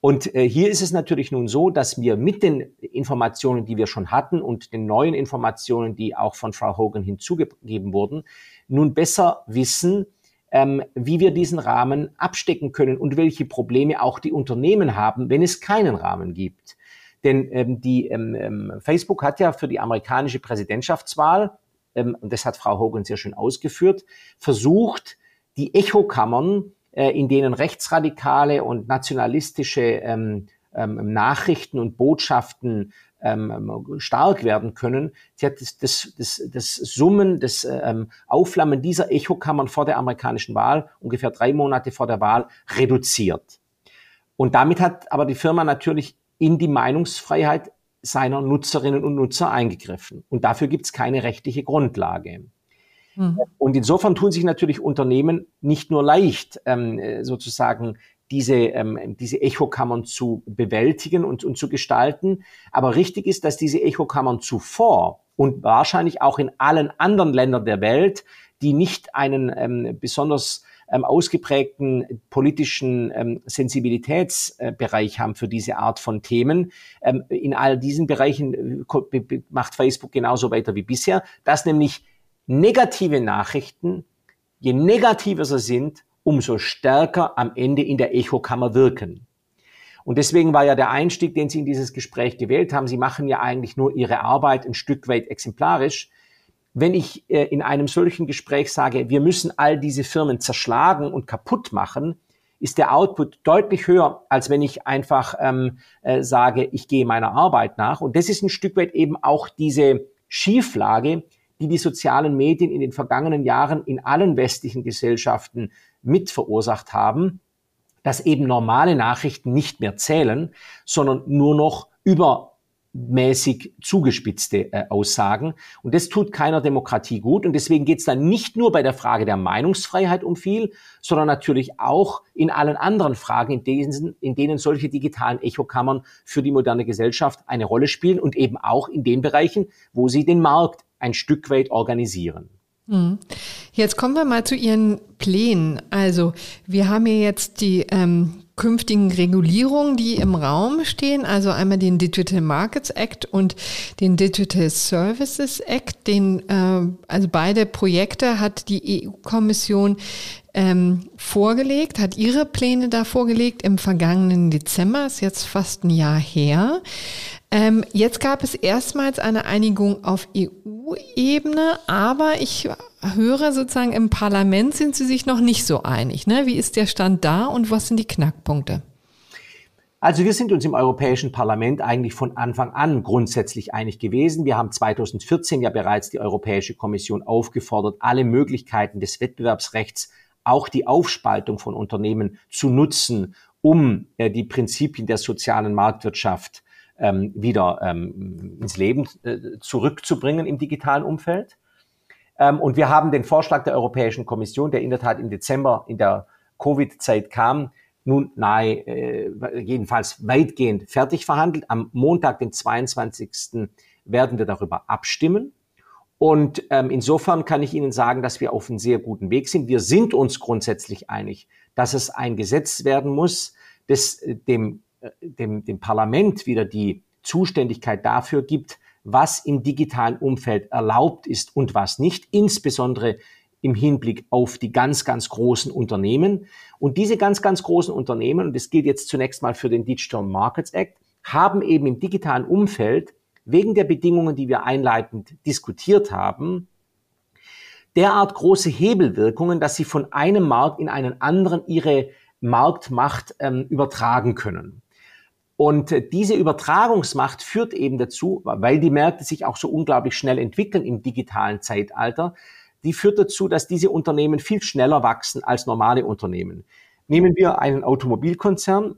Speaker 3: Und äh, hier ist es natürlich nun so, dass wir mit den Informationen, die wir schon hatten und den neuen Informationen, die auch von Frau Hogan hinzugegeben wurden, nun besser wissen, ähm, wie wir diesen Rahmen abstecken können und welche Probleme auch die Unternehmen haben, wenn es keinen Rahmen gibt. Denn ähm, die ähm, ähm, Facebook hat ja für die amerikanische Präsidentschaftswahl, ähm, und das hat Frau Hogan sehr schön ausgeführt, versucht, die Echokammern, äh, in denen rechtsradikale und nationalistische ähm, ähm, Nachrichten und Botschaften ähm, stark werden können. Sie hat das, das, das, das Summen, das ähm, Aufflammen dieser Echokammern vor der amerikanischen Wahl, ungefähr drei Monate vor der Wahl, reduziert. Und damit hat aber die Firma natürlich in die Meinungsfreiheit seiner Nutzerinnen und Nutzer eingegriffen. Und dafür gibt es keine rechtliche Grundlage. Mhm. Und insofern tun sich natürlich Unternehmen nicht nur leicht, ähm, sozusagen diese, ähm, diese Echokammern zu bewältigen und, und zu gestalten. Aber richtig ist, dass diese Echokammern zuvor und wahrscheinlich auch in allen anderen Ländern der Welt, die nicht einen ähm, besonders ähm, ausgeprägten politischen ähm, Sensibilitätsbereich haben für diese Art von Themen. Ähm, in all diesen Bereichen äh, macht Facebook genauso weiter wie bisher, dass nämlich negative Nachrichten, je negativer sie sind, umso stärker am Ende in der Echokammer wirken. Und deswegen war ja der Einstieg, den Sie in dieses Gespräch gewählt haben, Sie machen ja eigentlich nur Ihre Arbeit ein Stück weit exemplarisch. Wenn ich äh, in einem solchen Gespräch sage, wir müssen all diese Firmen zerschlagen und kaputt machen, ist der Output deutlich höher, als wenn ich einfach ähm, äh, sage, ich gehe meiner Arbeit nach. Und das ist ein Stück weit eben auch diese Schieflage, die die sozialen Medien in den vergangenen Jahren in allen westlichen Gesellschaften mit verursacht haben dass eben normale Nachrichten nicht mehr zählen, sondern nur noch übermäßig zugespitzte äh, Aussagen. Und das tut keiner Demokratie gut. Und deswegen geht es dann nicht nur bei der Frage der Meinungsfreiheit um viel, sondern natürlich auch in allen anderen Fragen, in denen, in denen solche digitalen Echokammern für die moderne Gesellschaft eine Rolle spielen und eben auch in den Bereichen, wo sie den Markt ein Stück weit organisieren.
Speaker 1: Mhm. Jetzt kommen wir mal zu Ihren Plänen. Also wir haben hier jetzt die ähm, künftigen Regulierungen, die im Raum stehen, also einmal den Digital Markets Act und den Digital Services Act. Den, äh, also beide Projekte hat die EU-Kommission ähm, vorgelegt, hat ihre Pläne da vorgelegt im vergangenen Dezember, ist jetzt fast ein Jahr her. Ähm, jetzt gab es erstmals eine Einigung auf EU-Ebene, aber ich höre sozusagen im Parlament sind sie sich noch nicht so einig. Ne? Wie ist der Stand da und was sind die Knackpunkte?
Speaker 3: Also wir sind uns im Europäischen Parlament eigentlich von Anfang an grundsätzlich einig gewesen. Wir haben 2014 ja bereits die Europäische Kommission aufgefordert, alle Möglichkeiten des Wettbewerbsrechts, auch die Aufspaltung von Unternehmen zu nutzen, um äh, die Prinzipien der sozialen Marktwirtschaft ähm, wieder ähm, ins Leben äh, zurückzubringen im digitalen Umfeld. Ähm, und wir haben den Vorschlag der Europäischen Kommission, der in der Tat im Dezember in der Covid-Zeit kam, nun nahe, äh, jedenfalls weitgehend fertig verhandelt. Am Montag, den 22. werden wir darüber abstimmen. Und ähm, insofern kann ich Ihnen sagen, dass wir auf einem sehr guten Weg sind. Wir sind uns grundsätzlich einig, dass es ein Gesetz werden muss, das äh, dem dem, dem Parlament wieder die Zuständigkeit dafür gibt, was im digitalen Umfeld erlaubt ist und was nicht, insbesondere im Hinblick auf die ganz, ganz großen Unternehmen. Und diese ganz, ganz großen Unternehmen, und das gilt jetzt zunächst mal für den Digital Markets Act, haben eben im digitalen Umfeld wegen der Bedingungen, die wir einleitend diskutiert haben, derart große Hebelwirkungen, dass sie von einem Markt in einen anderen ihre Marktmacht ähm, übertragen können. Und äh, diese Übertragungsmacht führt eben dazu, weil die Märkte sich auch so unglaublich schnell entwickeln im digitalen Zeitalter, die führt dazu, dass diese Unternehmen viel schneller wachsen als normale Unternehmen. Nehmen wir einen Automobilkonzern.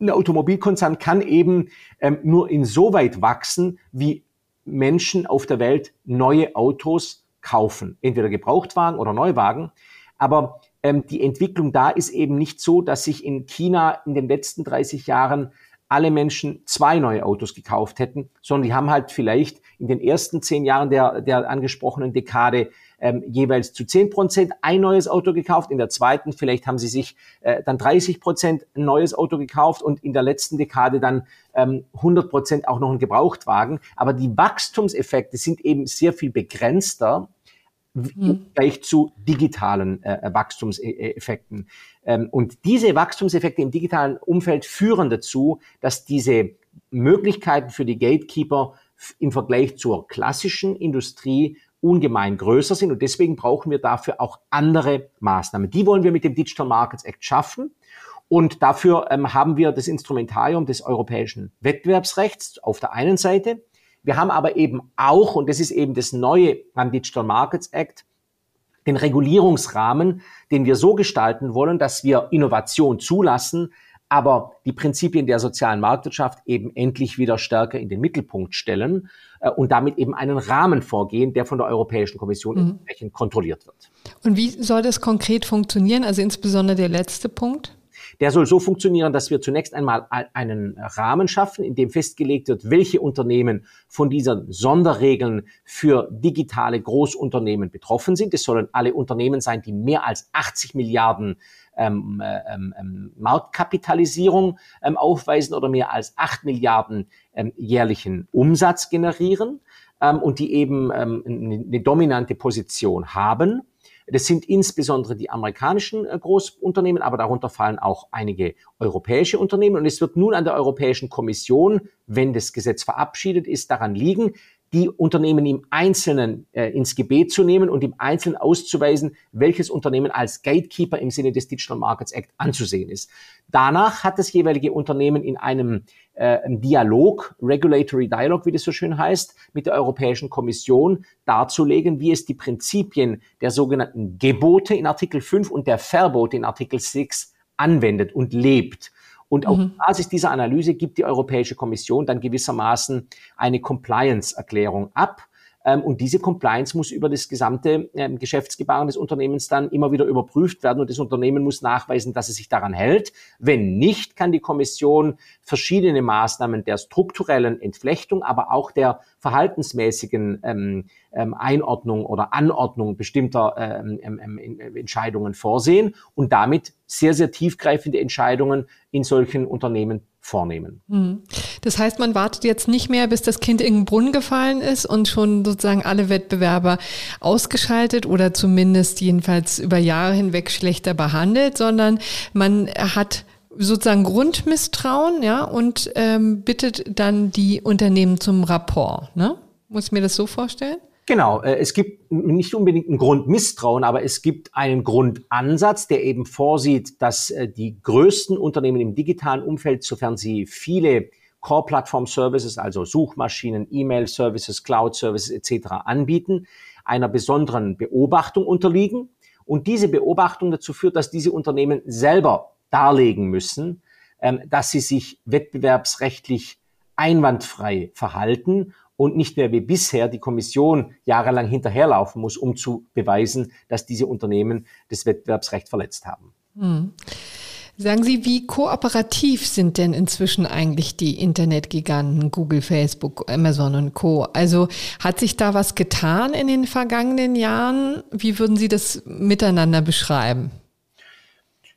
Speaker 3: Ein Automobilkonzern kann eben ähm, nur insoweit wachsen, wie Menschen auf der Welt neue Autos kaufen, entweder Gebrauchtwagen oder Neuwagen. Aber ähm, die Entwicklung da ist eben nicht so, dass sich in China in den letzten 30 Jahren alle Menschen zwei neue Autos gekauft hätten, sondern die haben halt vielleicht in den ersten zehn Jahren der, der angesprochenen Dekade ähm, jeweils zu zehn Prozent ein neues Auto gekauft, in der zweiten vielleicht haben sie sich äh, dann 30 Prozent ein neues Auto gekauft und in der letzten Dekade dann ähm, 100 Prozent auch noch ein Gebrauchtwagen. Aber die Wachstumseffekte sind eben sehr viel begrenzter mhm. gleich zu digitalen äh, Wachstumseffekten. Ähm, und diese Wachstumseffekte im digitalen Umfeld führen dazu, dass diese Möglichkeiten für die Gatekeeper im Vergleich zur klassischen Industrie ungemein größer sind. Und deswegen brauchen wir dafür auch andere Maßnahmen. Die wollen wir mit dem Digital Markets Act schaffen. Und dafür ähm, haben wir das Instrumentarium des europäischen Wettbewerbsrechts auf der einen Seite wir haben aber eben auch, und das ist eben das Neue am Digital Markets Act, den Regulierungsrahmen, den wir so gestalten wollen, dass wir Innovation zulassen, aber die Prinzipien der sozialen Marktwirtschaft eben endlich wieder stärker in den Mittelpunkt stellen äh, und damit eben einen Rahmen vorgehen, der von der Europäischen Kommission mhm. entsprechend kontrolliert wird.
Speaker 1: Und wie soll das konkret funktionieren? Also insbesondere der letzte Punkt?
Speaker 3: Der soll so funktionieren, dass wir zunächst einmal einen Rahmen schaffen, in dem festgelegt wird, welche Unternehmen von diesen Sonderregeln für digitale Großunternehmen betroffen sind. Es sollen alle Unternehmen sein, die mehr als 80 Milliarden ähm, ähm, ähm, Marktkapitalisierung ähm, aufweisen oder mehr als 8 Milliarden ähm, jährlichen Umsatz generieren ähm, und die eben eine dominante Position haben. Das sind insbesondere die amerikanischen äh, Großunternehmen, aber darunter fallen auch einige europäische Unternehmen. Und es wird nun an der Europäischen Kommission, wenn das Gesetz verabschiedet ist, daran liegen, die Unternehmen im Einzelnen äh, ins Gebet zu nehmen und im Einzelnen auszuweisen, welches Unternehmen als Gatekeeper im Sinne des Digital Markets Act anzusehen ist. Danach hat das jeweilige Unternehmen in einem äh, Dialog, Regulatory Dialog, wie das so schön heißt, mit der Europäischen Kommission darzulegen, wie es die Prinzipien der sogenannten Gebote in Artikel 5 und der Verbote in Artikel 6 anwendet und lebt. Und auf mhm. Basis dieser Analyse gibt die Europäische Kommission dann gewissermaßen eine Compliance-Erklärung ab. Ähm, und diese Compliance muss über das gesamte ähm, Geschäftsgebaren des Unternehmens dann immer wieder überprüft werden und das Unternehmen muss nachweisen, dass es sich daran hält. Wenn nicht, kann die Kommission verschiedene Maßnahmen der strukturellen Entflechtung, aber auch der verhaltensmäßigen ähm, ähm, Einordnung oder Anordnung bestimmter ähm, ähm, ähm Entscheidungen vorsehen und damit sehr, sehr tiefgreifende Entscheidungen in solchen Unternehmen vornehmen.
Speaker 1: Hm. Das heißt, man wartet jetzt nicht mehr, bis das Kind in den Brunnen gefallen ist und schon sozusagen alle Wettbewerber ausgeschaltet oder zumindest jedenfalls über Jahre hinweg schlechter behandelt, sondern man hat sozusagen Grundmisstrauen, ja, und ähm, bittet dann die Unternehmen zum Rapport. Ne? Muss ich mir das so vorstellen?
Speaker 3: Genau, äh, es gibt nicht unbedingt einen Grund Misstrauen, aber es gibt einen Grundansatz, der eben vorsieht, dass äh, die größten Unternehmen im digitalen Umfeld, sofern sie viele Core-Plattform-Services, also Suchmaschinen, E-Mail-Services, Cloud-Services etc. anbieten, einer besonderen Beobachtung unterliegen. Und diese Beobachtung dazu führt, dass diese Unternehmen selber darlegen müssen, ähm, dass sie sich wettbewerbsrechtlich einwandfrei verhalten und nicht mehr wie bisher die Kommission jahrelang hinterherlaufen muss, um zu beweisen, dass diese Unternehmen das Wettbewerbsrecht verletzt haben. Hm.
Speaker 1: Sagen Sie, wie kooperativ sind denn inzwischen eigentlich die Internetgiganten Google, Facebook, Amazon und Co? Also hat sich da was getan in den vergangenen Jahren? Wie würden Sie das miteinander beschreiben?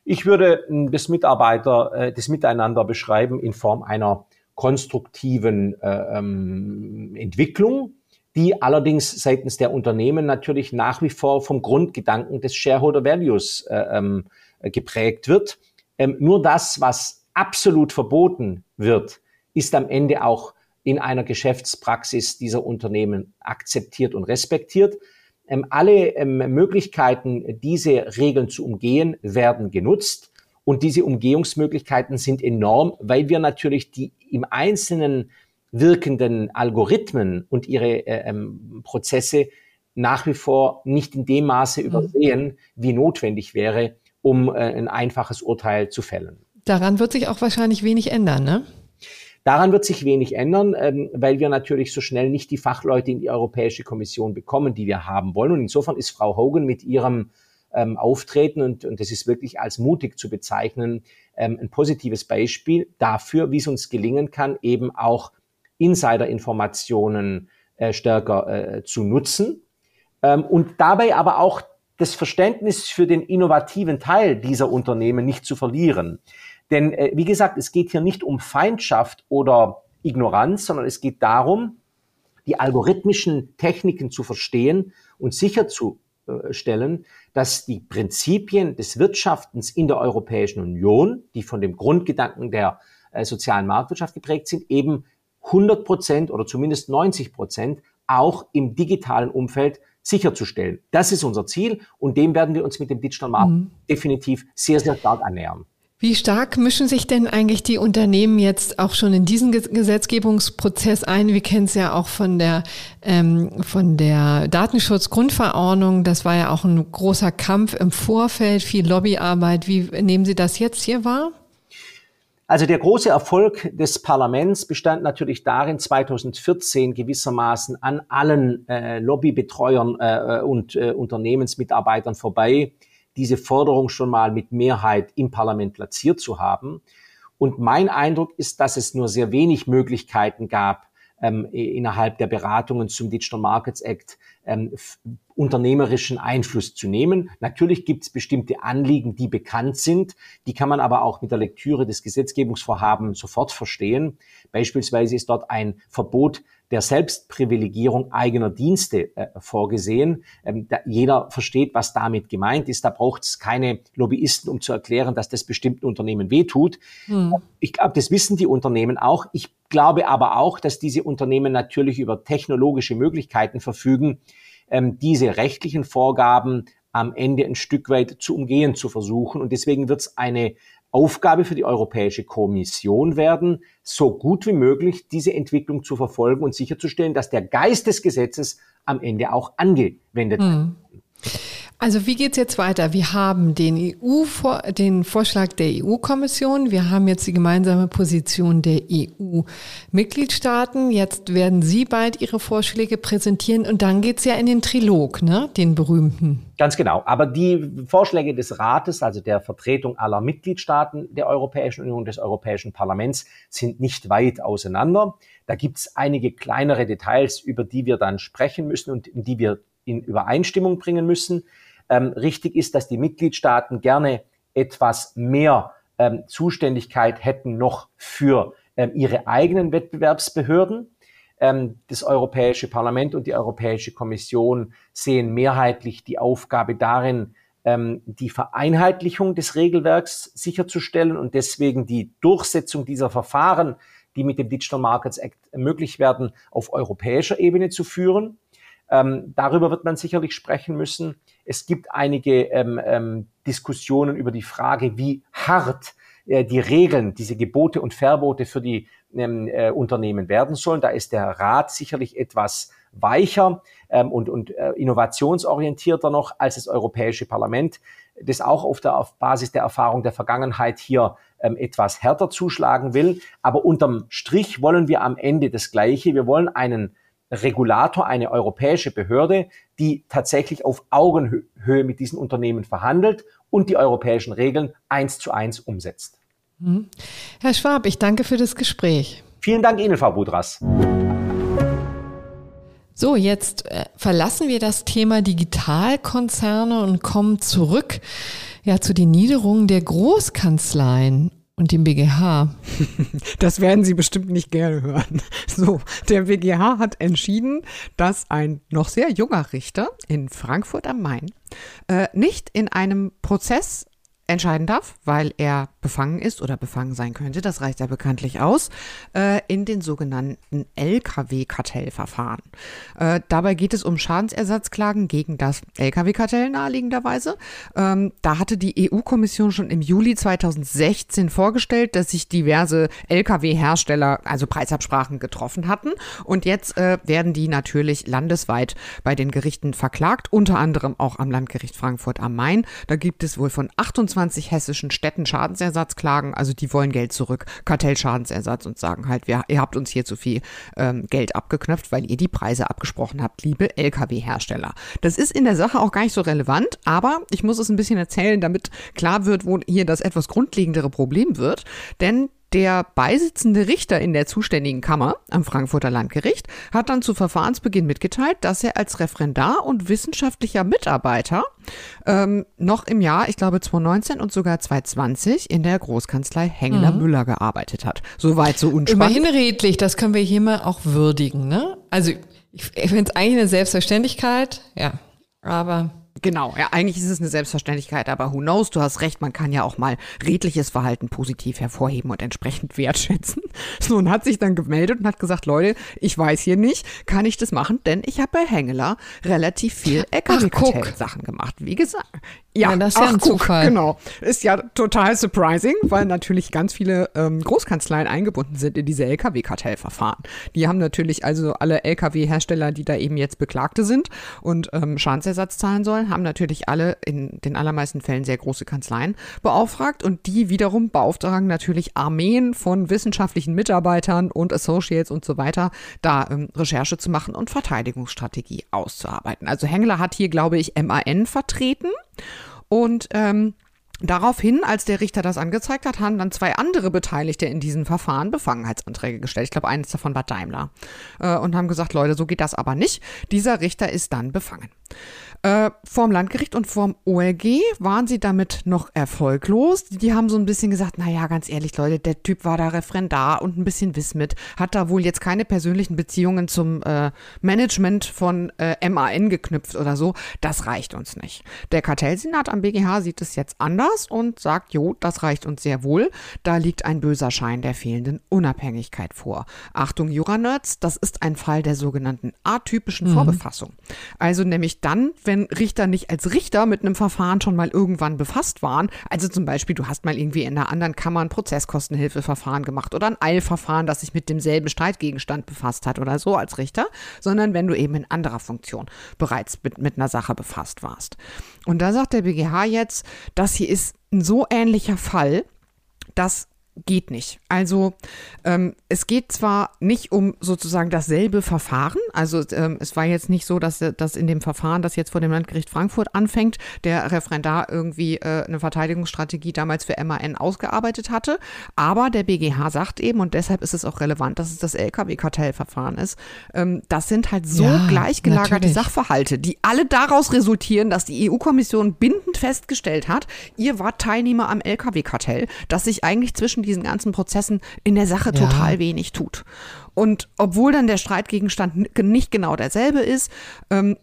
Speaker 3: Ich würde das Mitarbeiter, äh, das Miteinander beschreiben in Form einer konstruktiven äh, ähm, Entwicklung, die allerdings seitens der Unternehmen natürlich nach wie vor vom Grundgedanken des Shareholder Values äh, ähm, geprägt wird. Ähm, nur das, was absolut verboten wird, ist am Ende auch in einer Geschäftspraxis dieser Unternehmen akzeptiert und respektiert. Ähm, alle ähm, Möglichkeiten, diese Regeln zu umgehen, werden genutzt. Und diese Umgehungsmöglichkeiten sind enorm, weil wir natürlich die im Einzelnen wirkenden Algorithmen und ihre äh, ähm, Prozesse nach wie vor nicht in dem Maße mhm. übersehen, wie notwendig wäre, um äh, ein einfaches Urteil zu fällen.
Speaker 1: Daran wird sich auch wahrscheinlich wenig ändern, ne?
Speaker 3: Daran wird sich wenig ändern, ähm, weil wir natürlich so schnell nicht die Fachleute in die Europäische Kommission bekommen, die wir haben wollen. Und insofern ist Frau Hogan mit ihrem ähm, auftreten und, und das ist wirklich als mutig zu bezeichnen, ähm, ein positives Beispiel dafür, wie es uns gelingen kann, eben auch Insider-Informationen äh, stärker äh, zu nutzen ähm, und dabei aber auch das Verständnis für den innovativen Teil dieser Unternehmen nicht zu verlieren. Denn äh, wie gesagt, es geht hier nicht um Feindschaft oder Ignoranz, sondern es geht darum, die algorithmischen Techniken zu verstehen und sicherzustellen, äh, stellen, dass die Prinzipien des Wirtschaftens in der Europäischen Union, die von dem Grundgedanken der äh, sozialen Marktwirtschaft geprägt sind, eben 100 Prozent oder zumindest 90 Prozent auch im digitalen Umfeld sicherzustellen. Das ist unser Ziel und dem werden wir uns mit dem Digital Markt mhm. definitiv sehr, sehr stark annähern.
Speaker 1: Wie stark mischen sich denn eigentlich die Unternehmen jetzt auch schon in diesen Gesetzgebungsprozess ein? Wir kennen es ja auch von der, ähm, von der Datenschutzgrundverordnung. Das war ja auch ein großer Kampf im Vorfeld, viel Lobbyarbeit. Wie nehmen Sie das jetzt hier wahr?
Speaker 3: Also der große Erfolg des Parlaments bestand natürlich darin, 2014 gewissermaßen an allen äh, Lobbybetreuern äh, und äh, Unternehmensmitarbeitern vorbei diese Forderung schon mal mit Mehrheit im Parlament platziert zu haben. Und mein Eindruck ist, dass es nur sehr wenig Möglichkeiten gab, ähm, innerhalb der Beratungen zum Digital Markets Act ähm, unternehmerischen Einfluss zu nehmen. Natürlich gibt es bestimmte Anliegen, die bekannt sind. Die kann man aber auch mit der Lektüre des Gesetzgebungsvorhabens sofort verstehen. Beispielsweise ist dort ein Verbot der Selbstprivilegierung eigener Dienste äh, vorgesehen. Ähm, da, jeder versteht, was damit gemeint ist. Da braucht es keine Lobbyisten, um zu erklären, dass das bestimmten Unternehmen wehtut. Hm. Ich glaube, das wissen die Unternehmen auch. Ich glaube aber auch, dass diese Unternehmen natürlich über technologische Möglichkeiten verfügen, ähm, diese rechtlichen Vorgaben am Ende ein Stück weit zu umgehen zu versuchen. Und deswegen wird es eine Aufgabe für die Europäische Kommission werden, so gut wie möglich diese Entwicklung zu verfolgen und sicherzustellen, dass der Geist des Gesetzes am Ende auch angewendet wird. Hm.
Speaker 1: Also wie geht's jetzt weiter? Wir haben den EU den Vorschlag der EU-Kommission, wir haben jetzt die gemeinsame Position der EU-Mitgliedstaaten. Jetzt werden Sie bald Ihre Vorschläge präsentieren und dann geht's ja in den Trilog, ne? Den berühmten.
Speaker 3: Ganz genau. Aber die Vorschläge des Rates, also der Vertretung aller Mitgliedstaaten der Europäischen Union, des Europäischen Parlaments, sind nicht weit auseinander. Da gibt's einige kleinere Details, über die wir dann sprechen müssen und die wir in Übereinstimmung bringen müssen. Ähm, richtig ist, dass die Mitgliedstaaten gerne etwas mehr ähm, Zuständigkeit hätten noch für ähm, ihre eigenen Wettbewerbsbehörden. Ähm, das Europäische Parlament und die Europäische Kommission sehen mehrheitlich die Aufgabe darin, ähm, die Vereinheitlichung des Regelwerks sicherzustellen und deswegen die Durchsetzung dieser Verfahren, die mit dem Digital Markets Act möglich werden, auf europäischer Ebene zu führen. Ähm, darüber wird man sicherlich sprechen müssen. Es gibt einige ähm, ähm, Diskussionen über die Frage, wie hart äh, die Regeln, diese Gebote und Verbote für die ähm, äh, Unternehmen werden sollen. Da ist der Rat sicherlich etwas weicher ähm, und, und äh, innovationsorientierter noch als das Europäische Parlament, das auch auf, der, auf Basis der Erfahrung der Vergangenheit hier ähm, etwas härter zuschlagen will. Aber unterm Strich wollen wir am Ende das Gleiche. Wir wollen einen Regulator, eine europäische Behörde, die tatsächlich auf Augenhöhe mit diesen Unternehmen verhandelt und die europäischen Regeln eins zu eins umsetzt.
Speaker 1: Mhm. Herr Schwab, ich danke für das Gespräch.
Speaker 3: Vielen Dank Ihnen, Frau Budras.
Speaker 1: So, jetzt äh, verlassen wir das Thema Digitalkonzerne und kommen zurück ja, zu den Niederungen der Großkanzleien. Und dem BGH.
Speaker 2: Das werden Sie bestimmt nicht gerne hören. So, der BGH hat entschieden, dass ein noch sehr junger Richter in Frankfurt am Main äh, nicht in einem Prozess entscheiden darf, weil er befangen ist oder befangen sein könnte, das reicht ja bekanntlich aus, äh, in den sogenannten Lkw-Kartellverfahren. Äh, dabei geht es um Schadensersatzklagen gegen das Lkw-Kartell naheliegenderweise. Ähm, da hatte die EU-Kommission schon im Juli 2016 vorgestellt, dass sich diverse Lkw-Hersteller also Preisabsprachen getroffen hatten und jetzt äh, werden die natürlich landesweit bei den Gerichten verklagt, unter anderem auch am Landgericht Frankfurt am Main. Da gibt es wohl von 28 25 hessischen Städten Schadensersatz klagen. Also die wollen Geld zurück, Kartellschadensersatz und sagen halt, wir, ihr habt uns hier zu viel ähm, Geld abgeknöpft, weil ihr die Preise abgesprochen habt, liebe Lkw-Hersteller. Das ist in der Sache auch gar nicht so relevant, aber ich muss es ein bisschen erzählen, damit klar wird, wo hier das etwas grundlegendere Problem wird. Denn der beisitzende Richter in der zuständigen Kammer am Frankfurter Landgericht hat dann zu Verfahrensbeginn mitgeteilt, dass er als Referendar und wissenschaftlicher Mitarbeiter ähm, noch im Jahr, ich glaube 2019 und sogar 2020 in der Großkanzlei Hengeler mhm. Müller gearbeitet hat. Soweit so unspannend.
Speaker 1: Immerhin redlich, das können wir hier mal auch würdigen. Ne? Also ich, ich finde es eigentlich eine Selbstverständlichkeit, ja, aber
Speaker 2: Genau, ja, eigentlich ist es eine Selbstverständlichkeit, aber who knows, du hast recht, man kann ja auch mal redliches Verhalten positiv hervorheben und entsprechend wertschätzen. So, und hat sich dann gemeldet und hat gesagt, Leute, ich weiß hier nicht, kann ich das machen, denn ich habe bei Hengeler relativ viel LKW-Sachen gemacht. Wie gesagt, ja, ja, das ist ja ein guck, Zufall. Genau. Ist ja total surprising, weil natürlich ganz viele ähm, Großkanzleien eingebunden sind in diese Lkw-Kartellverfahren. Die haben natürlich also alle Lkw-Hersteller, die da eben jetzt Beklagte sind und ähm, Schadensersatz zahlen sollen, haben natürlich alle in den allermeisten Fällen sehr große Kanzleien beauftragt und die wiederum beauftragen natürlich Armeen von wissenschaftlichen Mitarbeitern und Associates und so weiter, da ähm, Recherche zu machen und Verteidigungsstrategie auszuarbeiten. Also Hengler hat hier, glaube ich, MAN vertreten. Und ähm, Daraufhin, als der Richter das angezeigt hat, haben dann zwei andere Beteiligte in diesem Verfahren Befangenheitsanträge gestellt. Ich glaube, eines davon war Daimler. Äh, und haben gesagt, Leute, so geht das aber nicht. Dieser Richter ist dann befangen. Äh, vorm Landgericht und vorm OLG waren sie damit noch erfolglos. Die haben so ein bisschen gesagt, naja, ganz ehrlich, Leute, der Typ war da Referendar und ein bisschen Wismit, hat da wohl jetzt keine persönlichen Beziehungen zum äh, Management von äh, MAN geknüpft oder so. Das reicht uns nicht. Der Kartellsenat am BGH sieht es jetzt anders und sagt, jo, das reicht uns sehr wohl. Da liegt ein böser Schein der fehlenden Unabhängigkeit vor. Achtung, Juranerds, das ist ein Fall der sogenannten atypischen mhm. Vorbefassung. Also nämlich dann, wenn wenn Richter nicht als Richter mit einem Verfahren schon mal irgendwann befasst waren. Also zum Beispiel, du hast mal irgendwie in einer anderen Kammer ein Prozesskostenhilfeverfahren gemacht oder ein Eilverfahren, das sich mit demselben Streitgegenstand befasst hat oder so als Richter, sondern wenn du eben in anderer Funktion bereits mit, mit einer Sache befasst warst. Und da sagt der BGH jetzt, das hier ist ein so ähnlicher Fall, dass geht nicht. Also ähm, es geht zwar nicht um sozusagen dasselbe Verfahren, also ähm, es war jetzt nicht so, dass, dass in dem Verfahren, das jetzt vor dem Landgericht Frankfurt anfängt, der Referendar irgendwie äh, eine Verteidigungsstrategie damals für MAN ausgearbeitet hatte, aber der BGH sagt eben, und deshalb ist es auch relevant, dass es das LKW-Kartellverfahren ist, ähm, das sind halt so ja, gleichgelagerte natürlich. Sachverhalte, die alle daraus resultieren, dass die EU-Kommission bindend festgestellt hat, ihr wart Teilnehmer am LKW-Kartell, dass sich eigentlich zwischen zwischen diesen ganzen Prozessen in der Sache ja. total wenig tut. Und obwohl dann der Streitgegenstand nicht genau derselbe ist, ähm,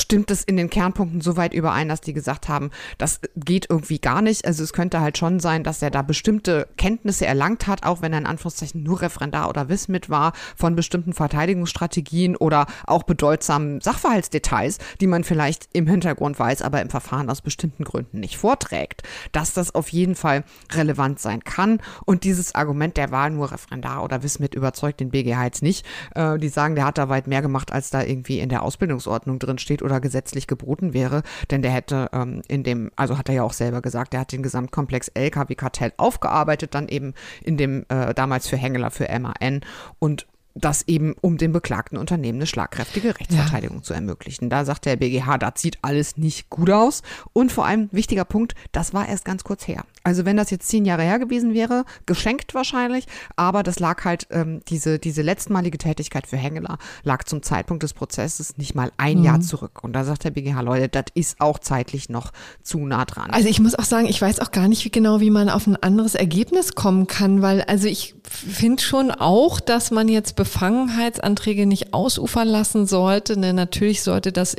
Speaker 2: stimmt es in den Kernpunkten so weit überein, dass die gesagt haben, das geht irgendwie gar nicht. Also es könnte halt schon sein, dass er da bestimmte Kenntnisse erlangt hat, auch wenn er in Anführungszeichen nur Referendar oder Wismit war, von bestimmten Verteidigungsstrategien oder auch bedeutsamen Sachverhaltsdetails, die man vielleicht im Hintergrund weiß, aber im Verfahren aus bestimmten Gründen nicht vorträgt, dass das auf jeden Fall relevant sein kann. Und dieses Argument, der war nur Referendar oder Wismit, überzeugt den BGH jetzt nicht. Äh, die sagen, der hat da weit mehr gemacht, als da irgendwie in der Ausbildungsordnung drin steht oder gesetzlich geboten wäre, denn der hätte ähm, in dem, also hat er ja auch selber gesagt, der hat den Gesamtkomplex LKW-Kartell aufgearbeitet, dann eben in dem äh, damals für Hengeler für MAN und das eben um dem beklagten Unternehmen eine schlagkräftige Rechtsverteidigung ja. zu ermöglichen. Da sagt der BGH, da sieht alles nicht gut aus. Und vor allem, wichtiger Punkt, das war erst ganz kurz her. Also wenn das jetzt zehn Jahre her gewesen wäre, geschenkt wahrscheinlich, aber das lag halt, ähm, diese, diese letztmalige Tätigkeit für Hengeler lag zum Zeitpunkt des Prozesses nicht mal ein mhm. Jahr zurück. Und da sagt der BGH, Leute, das ist auch zeitlich noch zu nah dran.
Speaker 1: Also ich muss auch sagen, ich weiß auch gar nicht wie genau, wie man auf ein anderes Ergebnis kommen kann, weil also ich finde schon auch, dass man jetzt Befangenheitsanträge nicht ausufern lassen sollte. Ne, natürlich sollte das,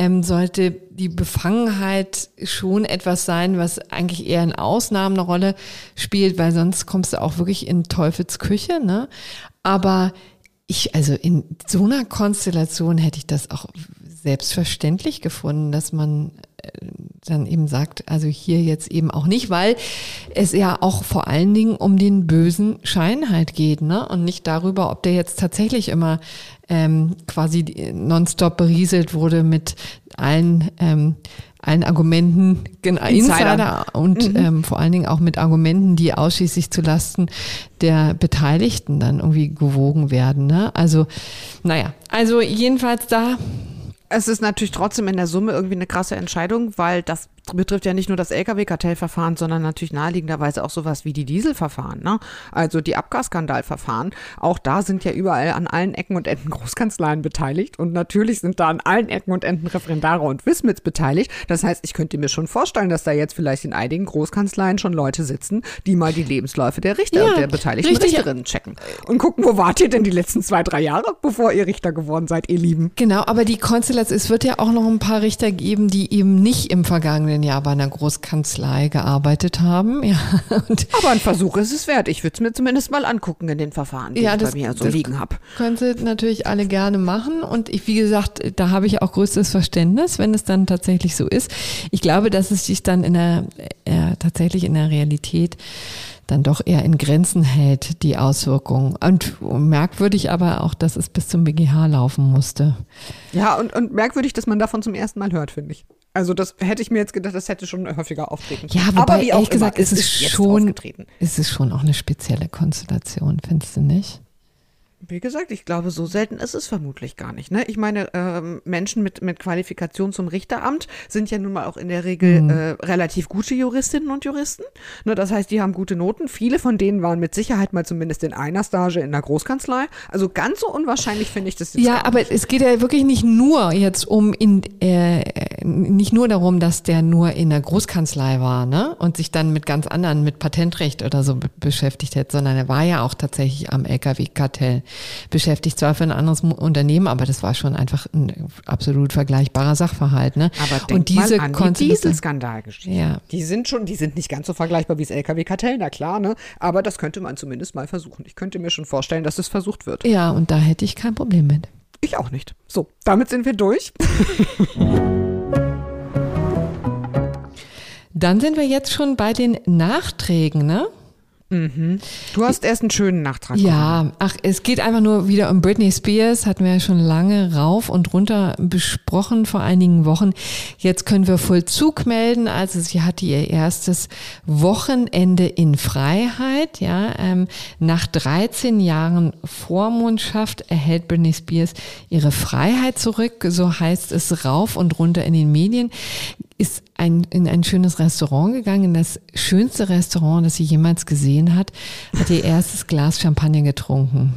Speaker 1: ähm, sollte die Befangenheit schon etwas sein, was eigentlich eher in Ausnahmen eine Rolle spielt, weil sonst kommst du auch wirklich in Teufels Küche. Ne? Aber ich, also in so einer Konstellation hätte ich das auch selbstverständlich gefunden, dass man dann eben sagt, also hier jetzt eben auch nicht, weil es ja auch vor allen Dingen um den bösen Schein halt geht, ne? Und nicht darüber, ob der jetzt tatsächlich immer ähm, quasi nonstop berieselt wurde mit allen ähm, allen Argumenten, genau, Insider, und mhm. ähm, vor allen Dingen auch mit Argumenten, die ausschließlich zu Lasten der Beteiligten dann irgendwie gewogen werden. Ne? Also, naja, also jedenfalls da
Speaker 2: es ist natürlich trotzdem in der Summe irgendwie eine krasse Entscheidung, weil das betrifft ja nicht nur das Lkw-Kartellverfahren, sondern natürlich naheliegenderweise auch sowas wie die Dieselverfahren, ne? also die Abgasskandalverfahren. Auch da sind ja überall an allen Ecken und Enden Großkanzleien beteiligt und natürlich sind da an allen Ecken und Enden Referendare und Wismits beteiligt. Das heißt, ich könnte mir schon vorstellen, dass da jetzt vielleicht in einigen Großkanzleien schon Leute sitzen, die mal die Lebensläufe der Richter ja, und der beteiligten richtig. Richterinnen checken und gucken, wo wart ihr denn die letzten zwei, drei Jahre, bevor ihr Richter geworden seid, ihr Lieben.
Speaker 1: Genau, aber die Konstellation, es wird ja auch noch ein paar Richter geben, die eben nicht im vergangenen vergangenen Jahr bei einer Großkanzlei gearbeitet haben. Ja,
Speaker 2: Aber ein Versuch ist es wert. Ich würde es mir zumindest mal angucken in den Verfahren, die ja, ich das, bei mir so liegen habe.
Speaker 1: Können Sie natürlich alle gerne machen. Und ich, wie gesagt, da habe ich auch größtes Verständnis, wenn es dann tatsächlich so ist. Ich glaube, dass es sich dann in der, äh, tatsächlich in der Realität dann doch eher in Grenzen hält, die Auswirkungen. Und merkwürdig aber auch, dass es bis zum BGH laufen musste.
Speaker 2: Ja, und, und merkwürdig, dass man davon zum ersten Mal hört, finde ich. Also das hätte ich mir jetzt gedacht, das hätte schon häufiger auftreten
Speaker 1: können. Ja, wobei, aber wie auch ehrlich gesagt, immer, ist es, ist schon, ist es schon auch eine spezielle Konstellation, findest du nicht?
Speaker 2: Wie gesagt, ich glaube, so selten ist es vermutlich gar nicht. Ne? Ich meine, ähm, Menschen mit, mit Qualifikation zum Richteramt sind ja nun mal auch in der Regel mhm. äh, relativ gute Juristinnen und Juristen. Ne? Das heißt, die haben gute Noten. Viele von denen waren mit Sicherheit mal zumindest in einer Stage in der Großkanzlei. Also ganz so unwahrscheinlich finde ich das
Speaker 1: jetzt Ja, aber nicht. es geht ja wirklich nicht nur jetzt um in, äh, nicht nur darum, dass der nur in der Großkanzlei war, ne? Und sich dann mit ganz anderen, mit Patentrecht oder so beschäftigt hat, sondern er war ja auch tatsächlich am LKW-Kartell beschäftigt, zwar für ein anderes Unternehmen, aber das war schon einfach ein absolut vergleichbarer Sachverhalt. Ne?
Speaker 2: Aber denk und diese mal an die Dieselskandalgeschichte. Ja. Die sind schon, die sind nicht ganz so vergleichbar wie das LKW-Kartell, na klar, ne? Aber das könnte man zumindest mal versuchen. Ich könnte mir schon vorstellen, dass es versucht wird.
Speaker 1: Ja, und da hätte ich kein Problem mit.
Speaker 2: Ich auch nicht. So, damit sind wir durch.
Speaker 1: Dann sind wir jetzt schon bei den Nachträgen, ne?
Speaker 2: Mhm. Du hast erst einen schönen Nachtrag.
Speaker 1: Ja, gemacht. ach, es geht einfach nur wieder um Britney Spears, hatten wir ja schon lange rauf und runter besprochen vor einigen Wochen. Jetzt können wir Vollzug melden, also sie hatte ihr erstes Wochenende in Freiheit, ja, ähm, nach 13 Jahren Vormundschaft erhält Britney Spears ihre Freiheit zurück, so heißt es rauf und runter in den Medien ist ein, in ein schönes Restaurant gegangen, in das schönste Restaurant, das sie jemals gesehen hat, hat ihr erstes Glas Champagner getrunken.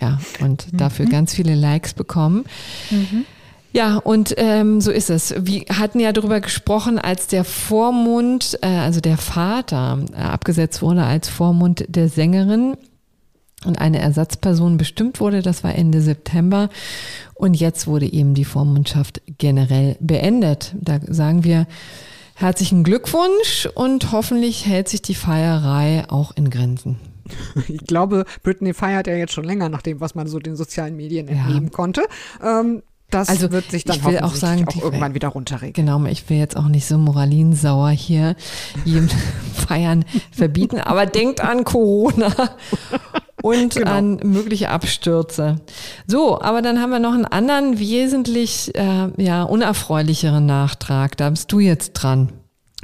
Speaker 1: Ja, und mhm. dafür ganz viele Likes bekommen. Mhm. Ja, und ähm, so ist es. Wir hatten ja darüber gesprochen, als der Vormund, äh, also der Vater, äh, abgesetzt wurde als Vormund der Sängerin und eine Ersatzperson bestimmt wurde. Das war Ende September. Und jetzt wurde eben die Vormundschaft generell beendet. Da sagen wir herzlichen Glückwunsch und hoffentlich hält sich die Feierei auch in Grenzen.
Speaker 2: Ich glaube, Britney feiert ja jetzt schon länger nach dem, was man so den sozialen Medien entnehmen ja. konnte. Ähm, das also, wird sich dann
Speaker 1: ich will auch, sagen,
Speaker 2: auch irgendwann wieder runterregeln.
Speaker 1: Genau, ich will jetzt auch nicht so moralinsauer hier jedem Feiern verbieten, aber denkt an Corona und genau. an mögliche Abstürze. So, aber dann haben wir noch einen anderen wesentlich äh, ja, unerfreulicheren Nachtrag. Da bist du jetzt dran.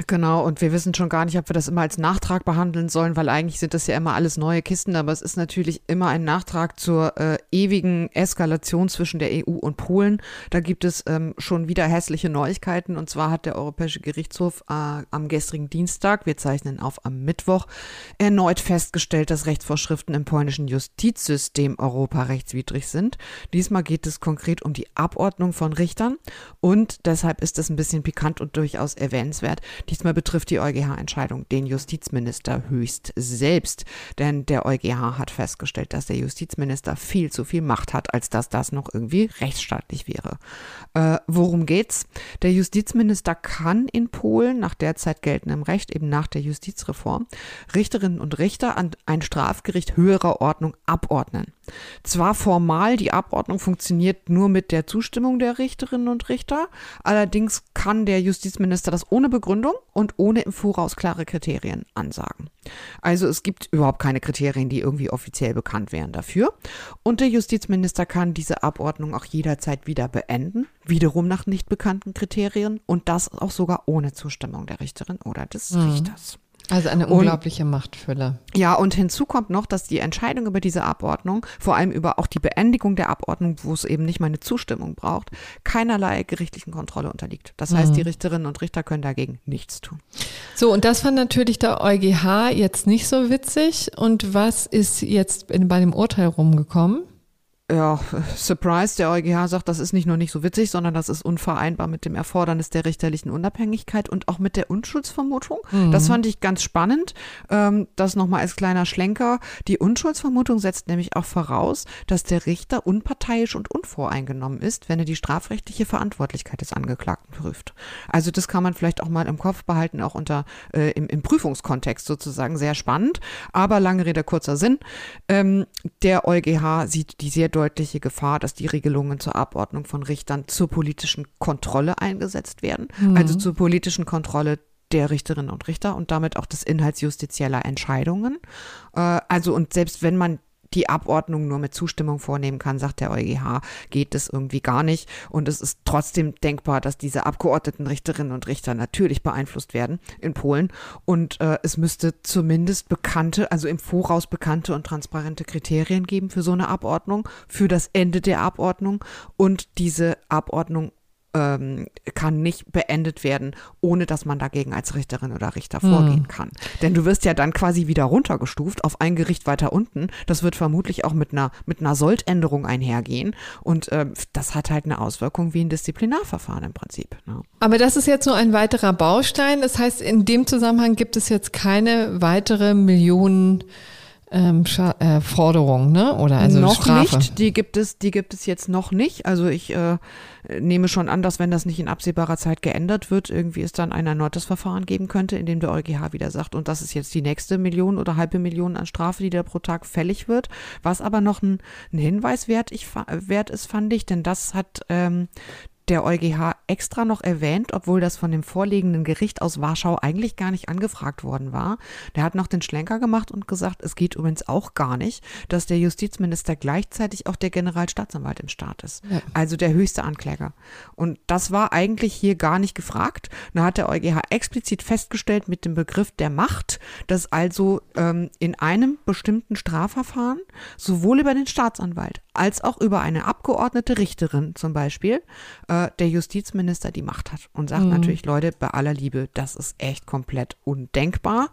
Speaker 2: Genau, und wir wissen schon gar nicht, ob wir das immer als Nachtrag behandeln sollen, weil eigentlich sind das ja immer alles neue Kisten, aber es ist natürlich immer ein Nachtrag zur äh, ewigen Eskalation zwischen der EU und Polen. Da gibt es ähm, schon wieder hässliche Neuigkeiten und zwar hat der Europäische Gerichtshof äh, am gestrigen Dienstag, wir zeichnen auf am Mittwoch, erneut festgestellt, dass Rechtsvorschriften im polnischen Justizsystem europarechtswidrig sind. Diesmal geht es konkret um die Abordnung von Richtern und deshalb ist es ein bisschen pikant und durchaus erwähnenswert. Diesmal betrifft die EuGH-Entscheidung den Justizminister höchst selbst, denn der EuGH hat festgestellt, dass der Justizminister viel zu viel Macht hat, als dass das noch irgendwie rechtsstaatlich wäre. Äh, worum geht's? Der Justizminister kann in Polen nach derzeit geltendem Recht, eben nach der Justizreform, Richterinnen und Richter an ein Strafgericht höherer Ordnung abordnen. Zwar formal, die Abordnung funktioniert nur mit der Zustimmung der Richterinnen und Richter, allerdings kann der Justizminister das ohne Begründung und ohne im Voraus klare Kriterien ansagen. Also es gibt überhaupt keine Kriterien, die irgendwie offiziell bekannt wären dafür. Und der Justizminister kann diese Abordnung auch jederzeit wieder beenden, wiederum nach nicht bekannten Kriterien und das auch sogar ohne Zustimmung der Richterin oder des mhm. Richters.
Speaker 1: Also eine unglaubliche und, Machtfülle.
Speaker 2: Ja, und hinzu kommt noch, dass die Entscheidung über diese Abordnung, vor allem über auch die Beendigung der Abordnung, wo es eben nicht meine Zustimmung braucht, keinerlei gerichtlichen Kontrolle unterliegt. Das heißt, mhm. die Richterinnen und Richter können dagegen nichts tun.
Speaker 1: So, und das fand natürlich der EuGH jetzt nicht so witzig. Und was ist jetzt bei dem Urteil rumgekommen?
Speaker 2: Ja, Surprise, der EuGH sagt, das ist nicht nur nicht so witzig, sondern das ist unvereinbar mit dem Erfordernis der richterlichen Unabhängigkeit und auch mit der Unschuldsvermutung. Mhm. Das fand ich ganz spannend. Ähm, das nochmal als kleiner Schlenker. Die Unschuldsvermutung setzt nämlich auch voraus, dass der Richter unparteiisch und unvoreingenommen ist, wenn er die strafrechtliche Verantwortlichkeit des Angeklagten prüft. Also das kann man vielleicht auch mal im Kopf behalten, auch unter äh, im, im Prüfungskontext sozusagen sehr spannend. Aber lange Rede, kurzer Sinn. Ähm, der EuGH sieht die sehr deutliche Gefahr, dass die Regelungen zur Abordnung von Richtern zur politischen Kontrolle eingesetzt werden, mhm. also zur politischen Kontrolle der Richterinnen und Richter und damit auch des Inhalts justizieller Entscheidungen. Äh, also und selbst wenn man die Abordnung nur mit Zustimmung vornehmen kann, sagt der EuGH, geht das irgendwie gar nicht. Und es ist trotzdem denkbar, dass diese Abgeordneten Richterinnen und Richter natürlich beeinflusst werden in Polen. Und äh, es müsste zumindest bekannte, also im Voraus bekannte und transparente Kriterien geben für so eine Abordnung, für das Ende der Abordnung. Und diese Abordnung ähm, kann nicht beendet werden, ohne dass man dagegen als Richterin oder Richter vorgehen mhm. kann. Denn du wirst ja dann quasi wieder runtergestuft auf ein Gericht weiter unten. Das wird vermutlich auch mit einer, mit einer Soldänderung einhergehen. Und äh, das hat halt eine Auswirkung wie ein Disziplinarverfahren im Prinzip. Ne?
Speaker 1: Aber das ist jetzt nur ein weiterer Baustein. Das heißt, in dem Zusammenhang gibt es jetzt keine weitere Millionen ähm, äh, Forderung, ne? Oder also
Speaker 2: noch
Speaker 1: Strafe.
Speaker 2: nicht. Die gibt es, die gibt es jetzt noch nicht. Also ich äh, nehme schon an, dass wenn das nicht in absehbarer Zeit geändert wird, irgendwie es dann ein erneutes Verfahren geben könnte, in dem der EuGH wieder sagt, und das ist jetzt die nächste Million oder halbe Million an Strafe, die da pro Tag fällig wird. Was aber noch ein, ein Hinweis wert, ich, wert ist, fand ich, denn das hat ähm, der EuGH extra noch erwähnt, obwohl das von dem vorliegenden Gericht aus Warschau eigentlich gar nicht angefragt worden war. Der hat noch den Schlenker gemacht und gesagt, es geht übrigens auch gar nicht, dass der Justizminister gleichzeitig auch der Generalstaatsanwalt im Staat ist. Ja. Also der höchste Ankläger. Und das war eigentlich hier gar nicht gefragt. Da hat der EuGH explizit festgestellt mit dem Begriff der Macht, dass also ähm, in einem bestimmten Strafverfahren sowohl über den Staatsanwalt als auch über eine abgeordnete Richterin zum Beispiel äh, der Justizminister die Macht hat und sagt mhm. natürlich, Leute, bei aller Liebe, das ist echt komplett undenkbar.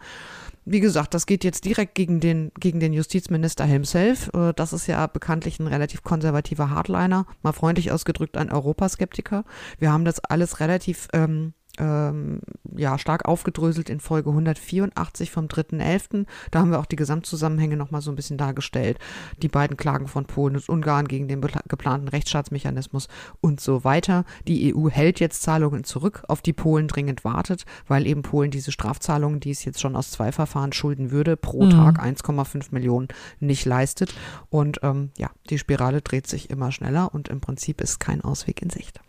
Speaker 2: Wie gesagt, das geht jetzt direkt gegen den, gegen den Justizminister himself. Äh, das ist ja bekanntlich ein relativ konservativer Hardliner, mal freundlich ausgedrückt ein Europaskeptiker. Wir haben das alles relativ ähm, ähm, ja, stark aufgedröselt in Folge 184 vom 3.11. Da haben wir auch die Gesamtzusammenhänge nochmal so ein bisschen dargestellt. Die beiden Klagen von Polen und Ungarn gegen den geplanten Rechtsstaatsmechanismus und so weiter. Die EU hält jetzt Zahlungen zurück, auf die Polen dringend wartet, weil eben Polen diese Strafzahlungen, die es jetzt schon aus zwei Verfahren schulden würde, pro mhm. Tag 1,5 Millionen nicht leistet. Und ähm, ja, die Spirale dreht sich immer schneller und im Prinzip ist kein Ausweg in Sicht.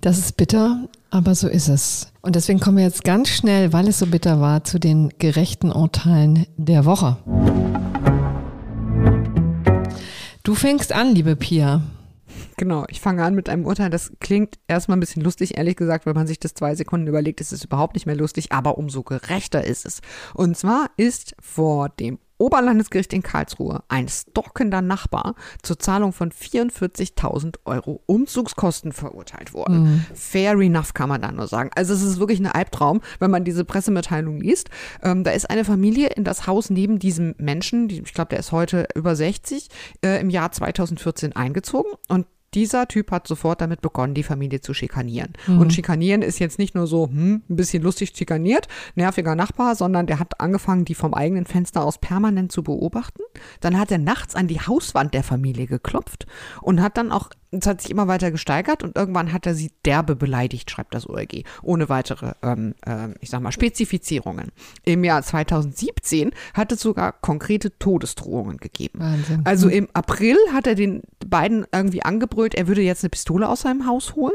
Speaker 1: Das ist bitter, aber so ist es. Und deswegen kommen wir jetzt ganz schnell, weil es so bitter war, zu den gerechten Urteilen der Woche. Du fängst an, liebe Pia.
Speaker 2: Genau, ich fange an mit einem Urteil, das klingt erstmal ein bisschen lustig, ehrlich gesagt, wenn man sich das zwei Sekunden überlegt, ist es überhaupt nicht mehr lustig, aber umso gerechter ist es. Und zwar ist vor dem Oberlandesgericht in Karlsruhe ein stalkender Nachbar zur Zahlung von 44.000 Euro Umzugskosten verurteilt worden. Mhm. Fair enough kann man da nur sagen. Also es ist wirklich ein Albtraum, wenn man diese Pressemitteilung liest. Ähm, da ist eine Familie in das Haus neben diesem Menschen, die, ich glaube, der ist heute über 60, äh, im Jahr 2014 eingezogen und dieser Typ hat sofort damit begonnen, die Familie zu schikanieren. Mhm. Und schikanieren ist jetzt nicht nur so, hm, ein bisschen lustig schikaniert, nerviger Nachbar, sondern der hat angefangen, die vom eigenen Fenster aus permanent zu beobachten. Dann hat er nachts an die Hauswand der Familie geklopft und hat dann auch es hat sich immer weiter gesteigert und irgendwann hat er sie derbe beleidigt, schreibt das OLG, ohne weitere, ähm, äh, ich sag mal, Spezifizierungen. Im Jahr 2017 hat es sogar konkrete Todesdrohungen gegeben. Wahnsinn. Also im April hat er den beiden irgendwie angebrüllt, er würde jetzt eine Pistole aus seinem Haus holen.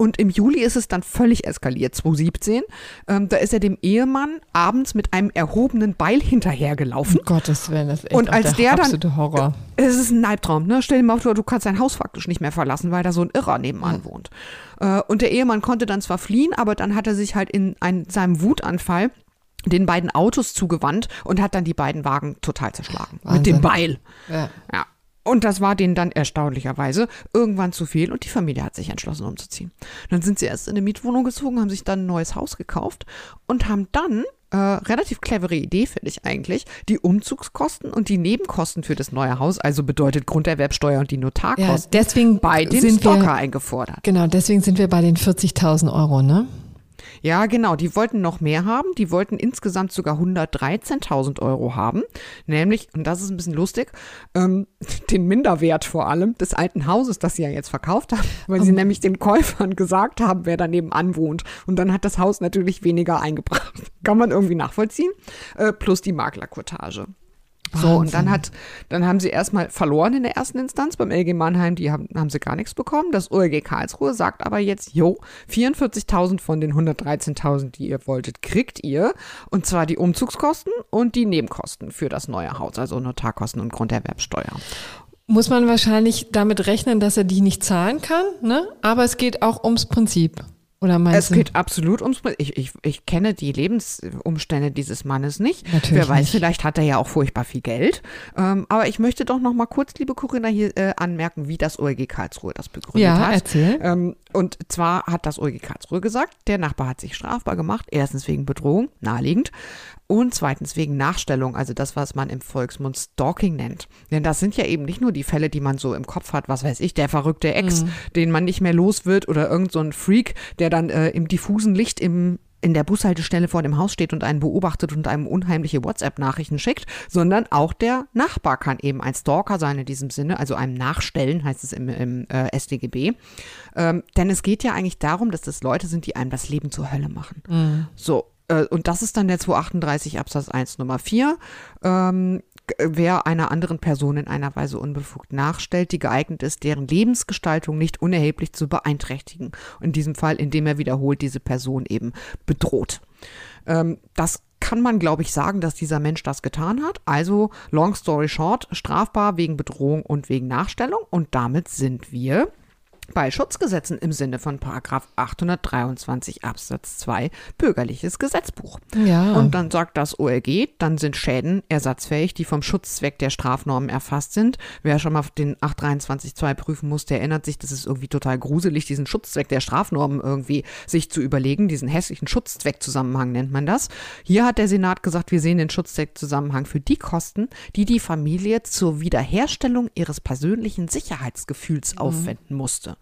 Speaker 2: Und im Juli ist es dann völlig eskaliert, 2017. Ähm, da ist er dem Ehemann abends mit einem erhobenen Beil hinterhergelaufen.
Speaker 1: Um Gottes Willen, das ist echt
Speaker 2: Und als der, der dann,
Speaker 1: Horror.
Speaker 2: Äh, es ist ein Albtraum, ne? Stell dir mal vor, du kannst dein Haus faktisch nicht mehr verlassen, weil da so ein Irrer nebenan ja. wohnt. Äh, und der Ehemann konnte dann zwar fliehen, aber dann hat er sich halt in ein, seinem Wutanfall den beiden Autos zugewandt und hat dann die beiden Wagen total zerschlagen. Wahnsinn. Mit dem Beil. Ja. ja. Und das war denen dann erstaunlicherweise irgendwann zu viel und die Familie hat sich entschlossen umzuziehen. Dann sind sie erst in eine Mietwohnung gezogen, haben sich dann ein neues Haus gekauft und haben dann äh, relativ clevere Idee, finde ich eigentlich, die Umzugskosten und die Nebenkosten für das neue Haus, also bedeutet Grunderwerbsteuer und die Notarkosten,
Speaker 1: ja, deswegen
Speaker 2: bei dem sind Stalker wir, eingefordert.
Speaker 1: Genau, deswegen sind wir bei den 40.000 Euro, ne?
Speaker 2: Ja, genau. Die wollten noch mehr haben. Die wollten insgesamt sogar 113.000 Euro haben. Nämlich, und das ist ein bisschen lustig, ähm, den Minderwert vor allem des alten Hauses, das sie ja jetzt verkauft haben, weil sie nämlich den Käufern gesagt haben, wer daneben anwohnt. Und dann hat das Haus natürlich weniger eingebracht. Kann man irgendwie nachvollziehen. Äh, plus die Maklerkurtage. So, und dann hat, dann haben sie erstmal verloren in der ersten Instanz beim LG Mannheim, die haben, haben sie gar nichts bekommen. Das OLG Karlsruhe sagt aber jetzt, jo, 44.000 von den 113.000, die ihr wolltet, kriegt ihr. Und zwar die Umzugskosten und die Nebenkosten für das neue Haus, also Notarkosten und Grunderwerbsteuer.
Speaker 1: Muss man wahrscheinlich damit rechnen, dass er die nicht zahlen kann, ne? Aber es geht auch ums Prinzip. Oder meinst
Speaker 2: es
Speaker 1: du?
Speaker 2: geht absolut ums. Ich, ich, ich kenne die Lebensumstände dieses Mannes nicht.
Speaker 1: Natürlich
Speaker 2: Wer weiß,
Speaker 1: nicht.
Speaker 2: vielleicht hat er ja auch furchtbar viel Geld. Ähm, aber ich möchte doch noch mal kurz, liebe Corinna, hier äh, anmerken, wie das OLG Karlsruhe das begründet
Speaker 1: Ja,
Speaker 2: hat.
Speaker 1: erzähl.
Speaker 2: Ähm, und zwar hat das OLG Karlsruhe gesagt, der Nachbar hat sich strafbar gemacht. Erstens wegen Bedrohung, naheliegend. Und zweitens wegen Nachstellung, also das, was man im Volksmund Stalking nennt. Denn das sind ja eben nicht nur die Fälle, die man so im Kopf hat, was weiß ich, der verrückte Ex, den man nicht mehr los wird oder irgend so ein Freak, der dann äh, im diffusen Licht im in der Bushaltestelle vor dem Haus steht und einen beobachtet und einem unheimliche WhatsApp-Nachrichten schickt, sondern auch der Nachbar kann eben ein Stalker sein in diesem Sinne, also einem Nachstellen heißt es im, im äh, StGB. Ähm, denn es geht ja eigentlich darum, dass das Leute sind, die einem das Leben zur Hölle machen. So, äh, und das ist dann der 238 Absatz 1 Nummer 4. Ähm, wer einer anderen Person in einer Weise unbefugt nachstellt, die geeignet ist, deren Lebensgestaltung nicht unerheblich zu beeinträchtigen. In diesem Fall, indem er wiederholt diese Person eben bedroht. Ähm, das kann man, glaube ich, sagen, dass dieser Mensch das getan hat. Also, long story short, strafbar wegen Bedrohung und wegen Nachstellung. Und damit sind wir bei Schutzgesetzen im Sinne von Paragraph 823 Absatz 2 Bürgerliches Gesetzbuch.
Speaker 1: Ja.
Speaker 2: Und dann sagt das OLG, dann sind Schäden ersatzfähig, die vom Schutzzweck der Strafnormen erfasst sind. Wer schon mal den 823.2 prüfen muss, der erinnert sich, das ist irgendwie total gruselig, diesen Schutzzweck der Strafnormen irgendwie sich zu überlegen. Diesen hässlichen Schutzzweckzusammenhang nennt man das. Hier hat der Senat gesagt, wir sehen den Schutzzweckzusammenhang für die Kosten, die die Familie zur Wiederherstellung ihres persönlichen Sicherheitsgefühls aufwenden musste.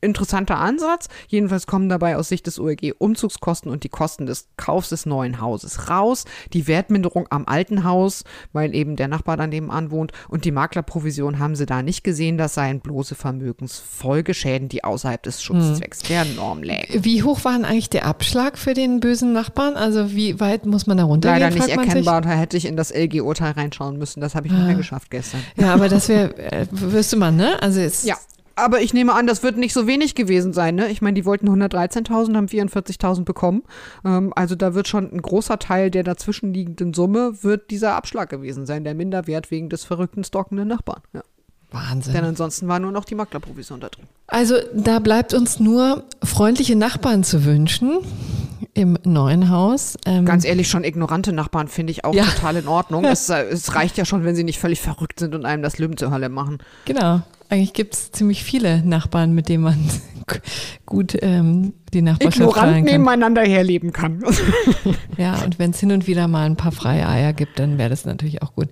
Speaker 2: Interessanter Ansatz. Jedenfalls kommen dabei aus Sicht des OEG Umzugskosten und die Kosten des Kaufs des neuen Hauses raus, die Wertminderung am alten Haus, weil eben der Nachbar daneben wohnt und die Maklerprovision haben sie da nicht gesehen, das seien bloße Vermögensfolgeschäden, die außerhalb des Schutzzwecks der Norm lägen.
Speaker 1: Wie hoch war denn eigentlich der Abschlag für den bösen Nachbarn? Also wie weit muss man da runtergehen?
Speaker 2: Leider nicht erkennbar, da hätte ich in das LG-Urteil reinschauen müssen, das habe ich nicht mehr geschafft gestern.
Speaker 1: Ja, aber das wäre, äh, wüsste man, ne? Also jetzt,
Speaker 2: Ja. Aber ich nehme an, das wird nicht so wenig gewesen sein. Ne? Ich meine, die wollten 113.000, haben 44.000 bekommen. Ähm, also da wird schon ein großer Teil der dazwischenliegenden Summe wird dieser Abschlag gewesen sein, der Minderwert wegen des verrückten, stalkenden Nachbarn. Ja.
Speaker 1: Wahnsinn.
Speaker 2: Denn ansonsten war nur noch die Maklerprovision da drin.
Speaker 1: Also da bleibt uns nur freundliche Nachbarn zu wünschen im neuen Haus. Ähm,
Speaker 2: Ganz ehrlich, schon ignorante Nachbarn finde ich auch
Speaker 1: Ja.
Speaker 2: total in Ordnung. es, äh, es reicht ja schon, wenn sie nicht völlig verrückt sind und einem das Leben zur Hölle machen.
Speaker 1: Genau. Eigentlich gibt es ziemlich viele Nachbarn, mit denen man gut ähm, die Nachbarschaft
Speaker 2: Ignorant nebeneinander herleben kann.
Speaker 1: Ja, und wenn es hin und wieder mal ein paar freie Eier gibt, dann wäre das natürlich auch gut.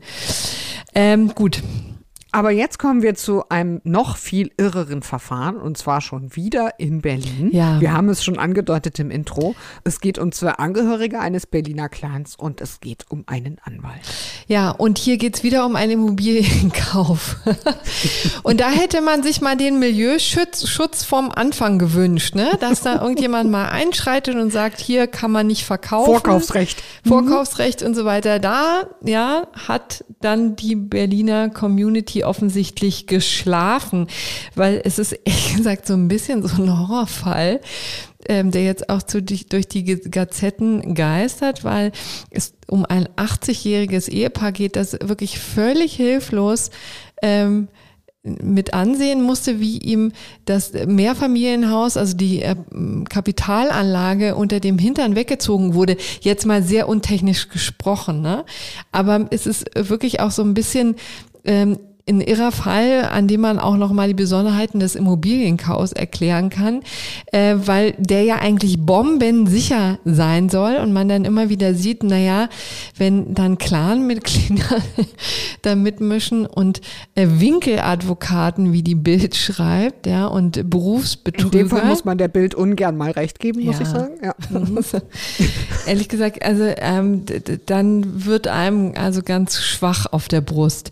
Speaker 1: Ähm, gut.
Speaker 2: Aber jetzt kommen wir zu einem noch viel irreren Verfahren und zwar schon wieder in Berlin.
Speaker 1: Ja.
Speaker 2: Wir haben es schon angedeutet im Intro. Es geht um zwei Angehörige eines Berliner Clans und es geht um einen Anwalt.
Speaker 1: Ja, und hier geht's wieder um einen Immobilienkauf. und da hätte man sich mal den Milieuschutz Schutz vom Anfang gewünscht, ne? dass da irgendjemand mal einschreitet und sagt, hier kann man nicht verkaufen.
Speaker 2: Vorkaufsrecht.
Speaker 1: Vorkaufsrecht und so weiter. Da, ja, hat dann die Berliner Community offensichtlich geschlafen, weil es ist ehrlich gesagt so ein bisschen so ein Horrorfall, ähm, der jetzt auch zu, durch die Gazetten geistert, weil es um ein 80-jähriges Ehepaar geht, das wirklich völlig hilflos ähm, mit ansehen musste, wie ihm das Mehrfamilienhaus, also die äh, Kapitalanlage unter dem Hintern weggezogen wurde. Jetzt mal sehr untechnisch gesprochen, ne? Aber es ist wirklich auch so ein bisschen ähm, ein irrer Fall, an dem man auch noch mal die Besonderheiten des Immobilienkaufs erklären kann, äh, weil der ja eigentlich bombensicher sein soll und man dann immer wieder sieht, naja, wenn dann Clanmitglieder da mitmischen und äh, Winkeladvokaten, wie die Bild schreibt, ja, und
Speaker 2: In
Speaker 1: Berufsbetrüger.
Speaker 2: dem Fall muss man der Bild ungern mal recht geben, muss
Speaker 1: Ja.
Speaker 2: ich sagen. Ja.
Speaker 1: Ehrlich gesagt, also ähm, dann wird einem also ganz schwach auf der Brust.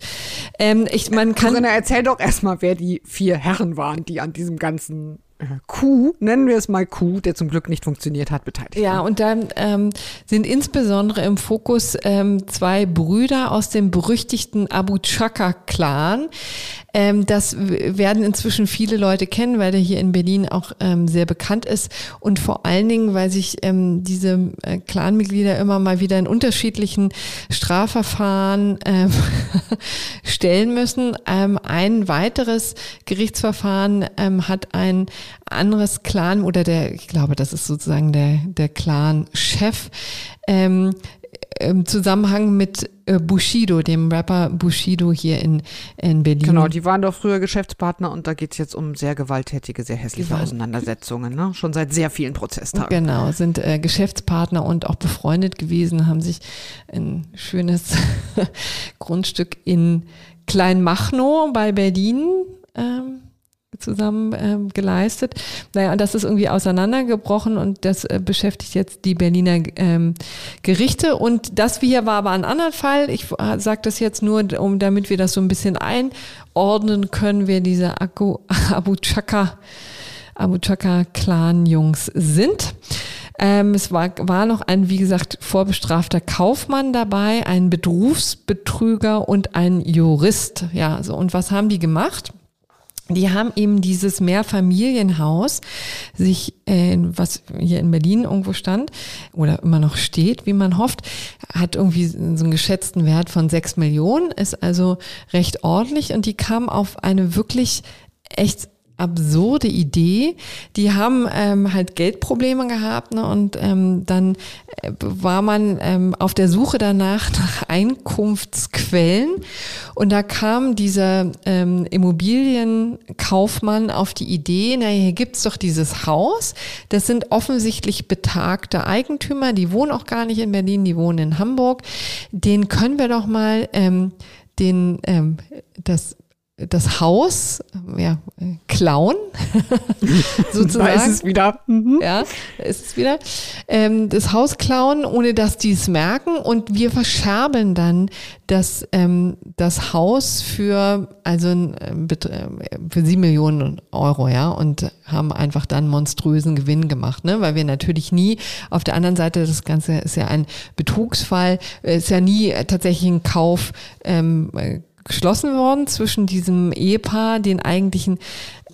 Speaker 1: Ähm, ich, man kann
Speaker 2: Corinna, erzähl doch erstmal, wer die vier Herren waren, die an diesem ganzen Coup, nennen wir es mal Coup, der zum Glück nicht funktioniert hat, beteiligt.
Speaker 1: Ja, und dann ähm, sind insbesondere im Fokus ähm, zwei Brüder aus dem berüchtigten Abu Chaka-Clan. Ähm, das werden inzwischen viele Leute kennen, weil der hier in Berlin auch ähm, sehr bekannt ist und vor allen Dingen, weil sich ähm, diese äh, Clanmitglieder immer mal wieder in unterschiedlichen Strafverfahren ähm, stellen müssen. Ähm, ein weiteres Gerichtsverfahren ähm, hat ein anderes Clan oder der, ich glaube, das ist sozusagen der, der Clan-Chef, ähm, im Zusammenhang mit äh, Bushido, dem Rapper Bushido hier in, in Berlin.
Speaker 2: Genau, die waren doch früher Geschäftspartner und da geht es jetzt um sehr gewalttätige, sehr hässliche Gewalt. Auseinandersetzungen, ne? schon seit sehr vielen Prozesstagen.
Speaker 1: Genau, sind äh, Geschäftspartner und auch befreundet gewesen, haben sich ein schönes Grundstück in Kleinmachnow bei Berlin ähm, zusammen ähm, geleistet. Naja, und das ist irgendwie auseinandergebrochen und das äh, beschäftigt jetzt die Berliner ähm, Gerichte. Und das hier war aber ein anderer Fall. Ich äh, sage das jetzt nur, um damit wir das so ein bisschen einordnen können, wer diese Akku, Abu Chaka, Abu Chaka Clan-Jungs sind. Ähm, es war, war noch ein, wie gesagt, vorbestrafter Kaufmann dabei, ein Berufsbetrüger und ein Jurist. Ja, so. Und was haben die gemacht? Die haben eben dieses Mehrfamilienhaus sich, äh, was hier in Berlin irgendwo stand oder immer noch steht, wie man hofft, hat irgendwie so einen geschätzten Wert von sechs Millionen, ist also recht ordentlich und die kam auf eine wirklich echt absurde Idee. Die haben ähm, halt Geldprobleme gehabt ne? und ähm, dann äh, war man ähm, auf der Suche danach nach Einkunftsquellen und da kam dieser ähm, Immobilienkaufmann auf die Idee, na hier gibt's doch dieses Haus, das sind offensichtlich betagte Eigentümer, die wohnen auch gar nicht in Berlin, die wohnen in Hamburg, den können wir doch mal ähm, den ähm, das das Haus ja, klauen,
Speaker 2: sozusagen. Da ist es wieder.
Speaker 1: Mhm. Ja, da ist es wieder. Ähm, das Haus klauen, ohne dass die es merken. Und wir verscherbeln dann das, ähm, das Haus für, also ähm, für sieben Millionen Euro, ja, und haben einfach dann monströsen Gewinn gemacht, ne? Weil wir natürlich nie, auf der anderen Seite, das Ganze ist ja ein Betrugsfall, ist ja nie tatsächlich ein Kauf ähm, geschlossen worden zwischen diesem Ehepaar, den eigentlichen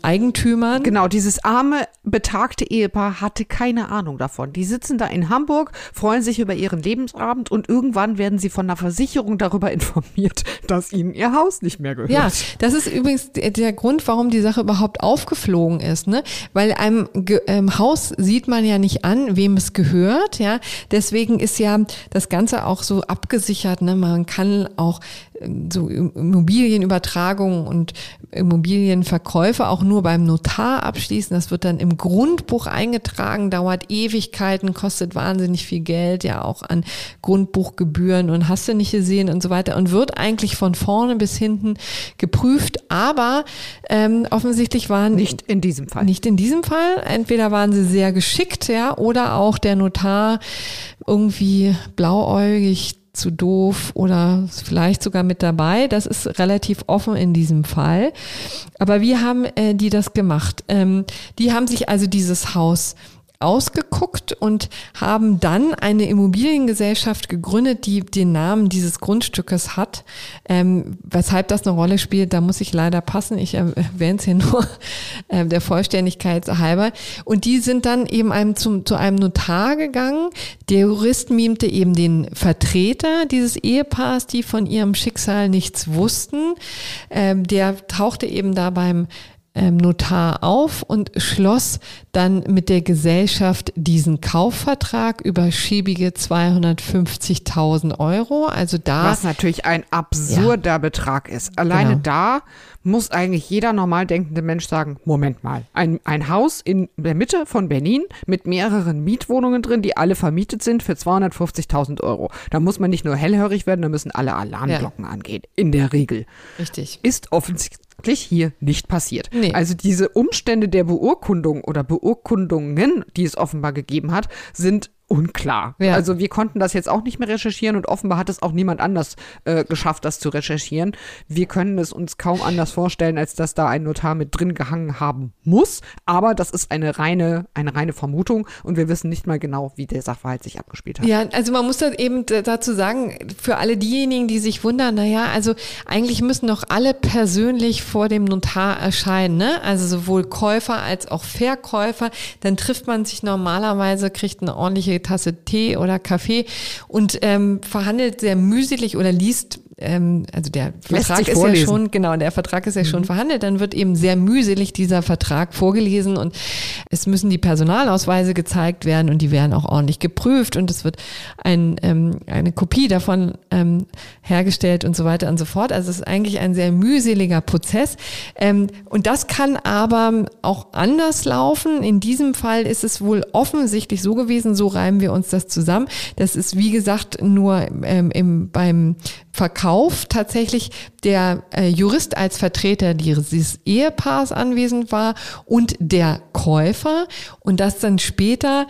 Speaker 1: Eigentümern.
Speaker 2: Genau, dieses arme, betagte Ehepaar hatte keine Ahnung davon. Die sitzen da in Hamburg, freuen sich über ihren Lebensabend und irgendwann werden sie von der Versicherung darüber informiert, dass ihnen ihr Haus nicht mehr gehört.
Speaker 1: Ja, das ist übrigens der Grund, warum die Sache überhaupt aufgeflogen ist, ne? Weil einem ähm, Haus sieht man ja nicht an, wem es gehört, ja. Deswegen ist ja das Ganze auch so abgesichert, ne? Man kann auch so Immobilienübertragungen und Immobilienverkäufe auch nur beim Notar abschließen. Das wird dann im Grundbuch eingetragen, dauert Ewigkeiten, kostet wahnsinnig viel Geld, ja auch an Grundbuchgebühren und hast du nicht gesehen und so weiter und wird eigentlich von vorne bis hinten geprüft. Aber ähm, offensichtlich waren
Speaker 2: nicht in diesem Fall.
Speaker 1: Nicht in diesem Fall. Entweder waren sie sehr geschickt, ja, oder auch der Notar irgendwie blauäugig zu doof oder vielleicht sogar mit dabei. Das ist relativ offen in diesem Fall. Aber wie haben äh, die das gemacht? Ähm, die haben sich also dieses Haus ausgeguckt und haben dann eine Immobiliengesellschaft gegründet, die den Namen dieses Grundstückes hat. Ähm, weshalb das eine Rolle spielt, da muss ich leider passen. Ich erwähne es hier nur äh, der Vollständigkeit halber. Und die sind dann eben einem zum, zu einem Notar gegangen. Der Jurist mimte eben den Vertreter dieses Ehepaars, die von ihrem Schicksal nichts wussten. Ähm, der tauchte eben da beim Notar auf und schloss dann mit der Gesellschaft diesen Kaufvertrag über schäbige 250.000 Euro. Also da.
Speaker 2: Was natürlich ein absurder ja. Betrag ist. Alleine genau. da muss eigentlich jeder normal denkende Mensch sagen, Moment mal, ein, ein Haus in der Mitte von Berlin mit mehreren Mietwohnungen drin, die alle vermietet sind für 250.000 Euro. Da muss man nicht nur hellhörig werden, da müssen alle Alarmglocken ja. angehen. In der Regel.
Speaker 1: Richtig.
Speaker 2: Ist offensichtlich hier nicht passiert. Nee. Also diese Umstände der Beurkundung oder Beurkundungen, die es offenbar gegeben hat, sind unklar. Ja. Also wir konnten das jetzt auch nicht mehr recherchieren und offenbar hat es auch niemand anders äh, geschafft, das zu recherchieren. Wir können es uns kaum anders vorstellen, als dass da ein Notar mit drin gehangen haben muss. Aber das ist eine reine, eine reine Vermutung und wir wissen nicht mal genau, wie der Sachverhalt sich abgespielt hat.
Speaker 1: Ja, also man muss da eben dazu sagen, für alle diejenigen, die sich wundern, naja, also eigentlich müssen doch alle persönlich vor dem Notar erscheinen, ne? Also sowohl Käufer als auch Verkäufer. Dann trifft man sich normalerweise, kriegt eine ordentliche Tasse Tee oder Kaffee und ähm, verhandelt sehr mühselig oder liest ähm, also der Vertrag ist vorlesen. ja schon, genau, der Vertrag ist ja mhm. schon verhandelt, dann wird eben sehr mühselig dieser Vertrag vorgelesen und es müssen die Personalausweise gezeigt werden und die werden auch ordentlich geprüft und es wird ein, ähm, eine Kopie davon ähm, hergestellt und so weiter und so fort. Also es ist eigentlich ein sehr mühseliger Prozess ähm, und das kann aber auch anders laufen. In diesem Fall ist es wohl offensichtlich so gewesen, so reimen wir uns das zusammen. Das ist wie gesagt nur ähm, im, beim Verkauf tatsächlich der äh, Jurist als Vertreter dieses Ehepaars anwesend war und der Käufer und das dann später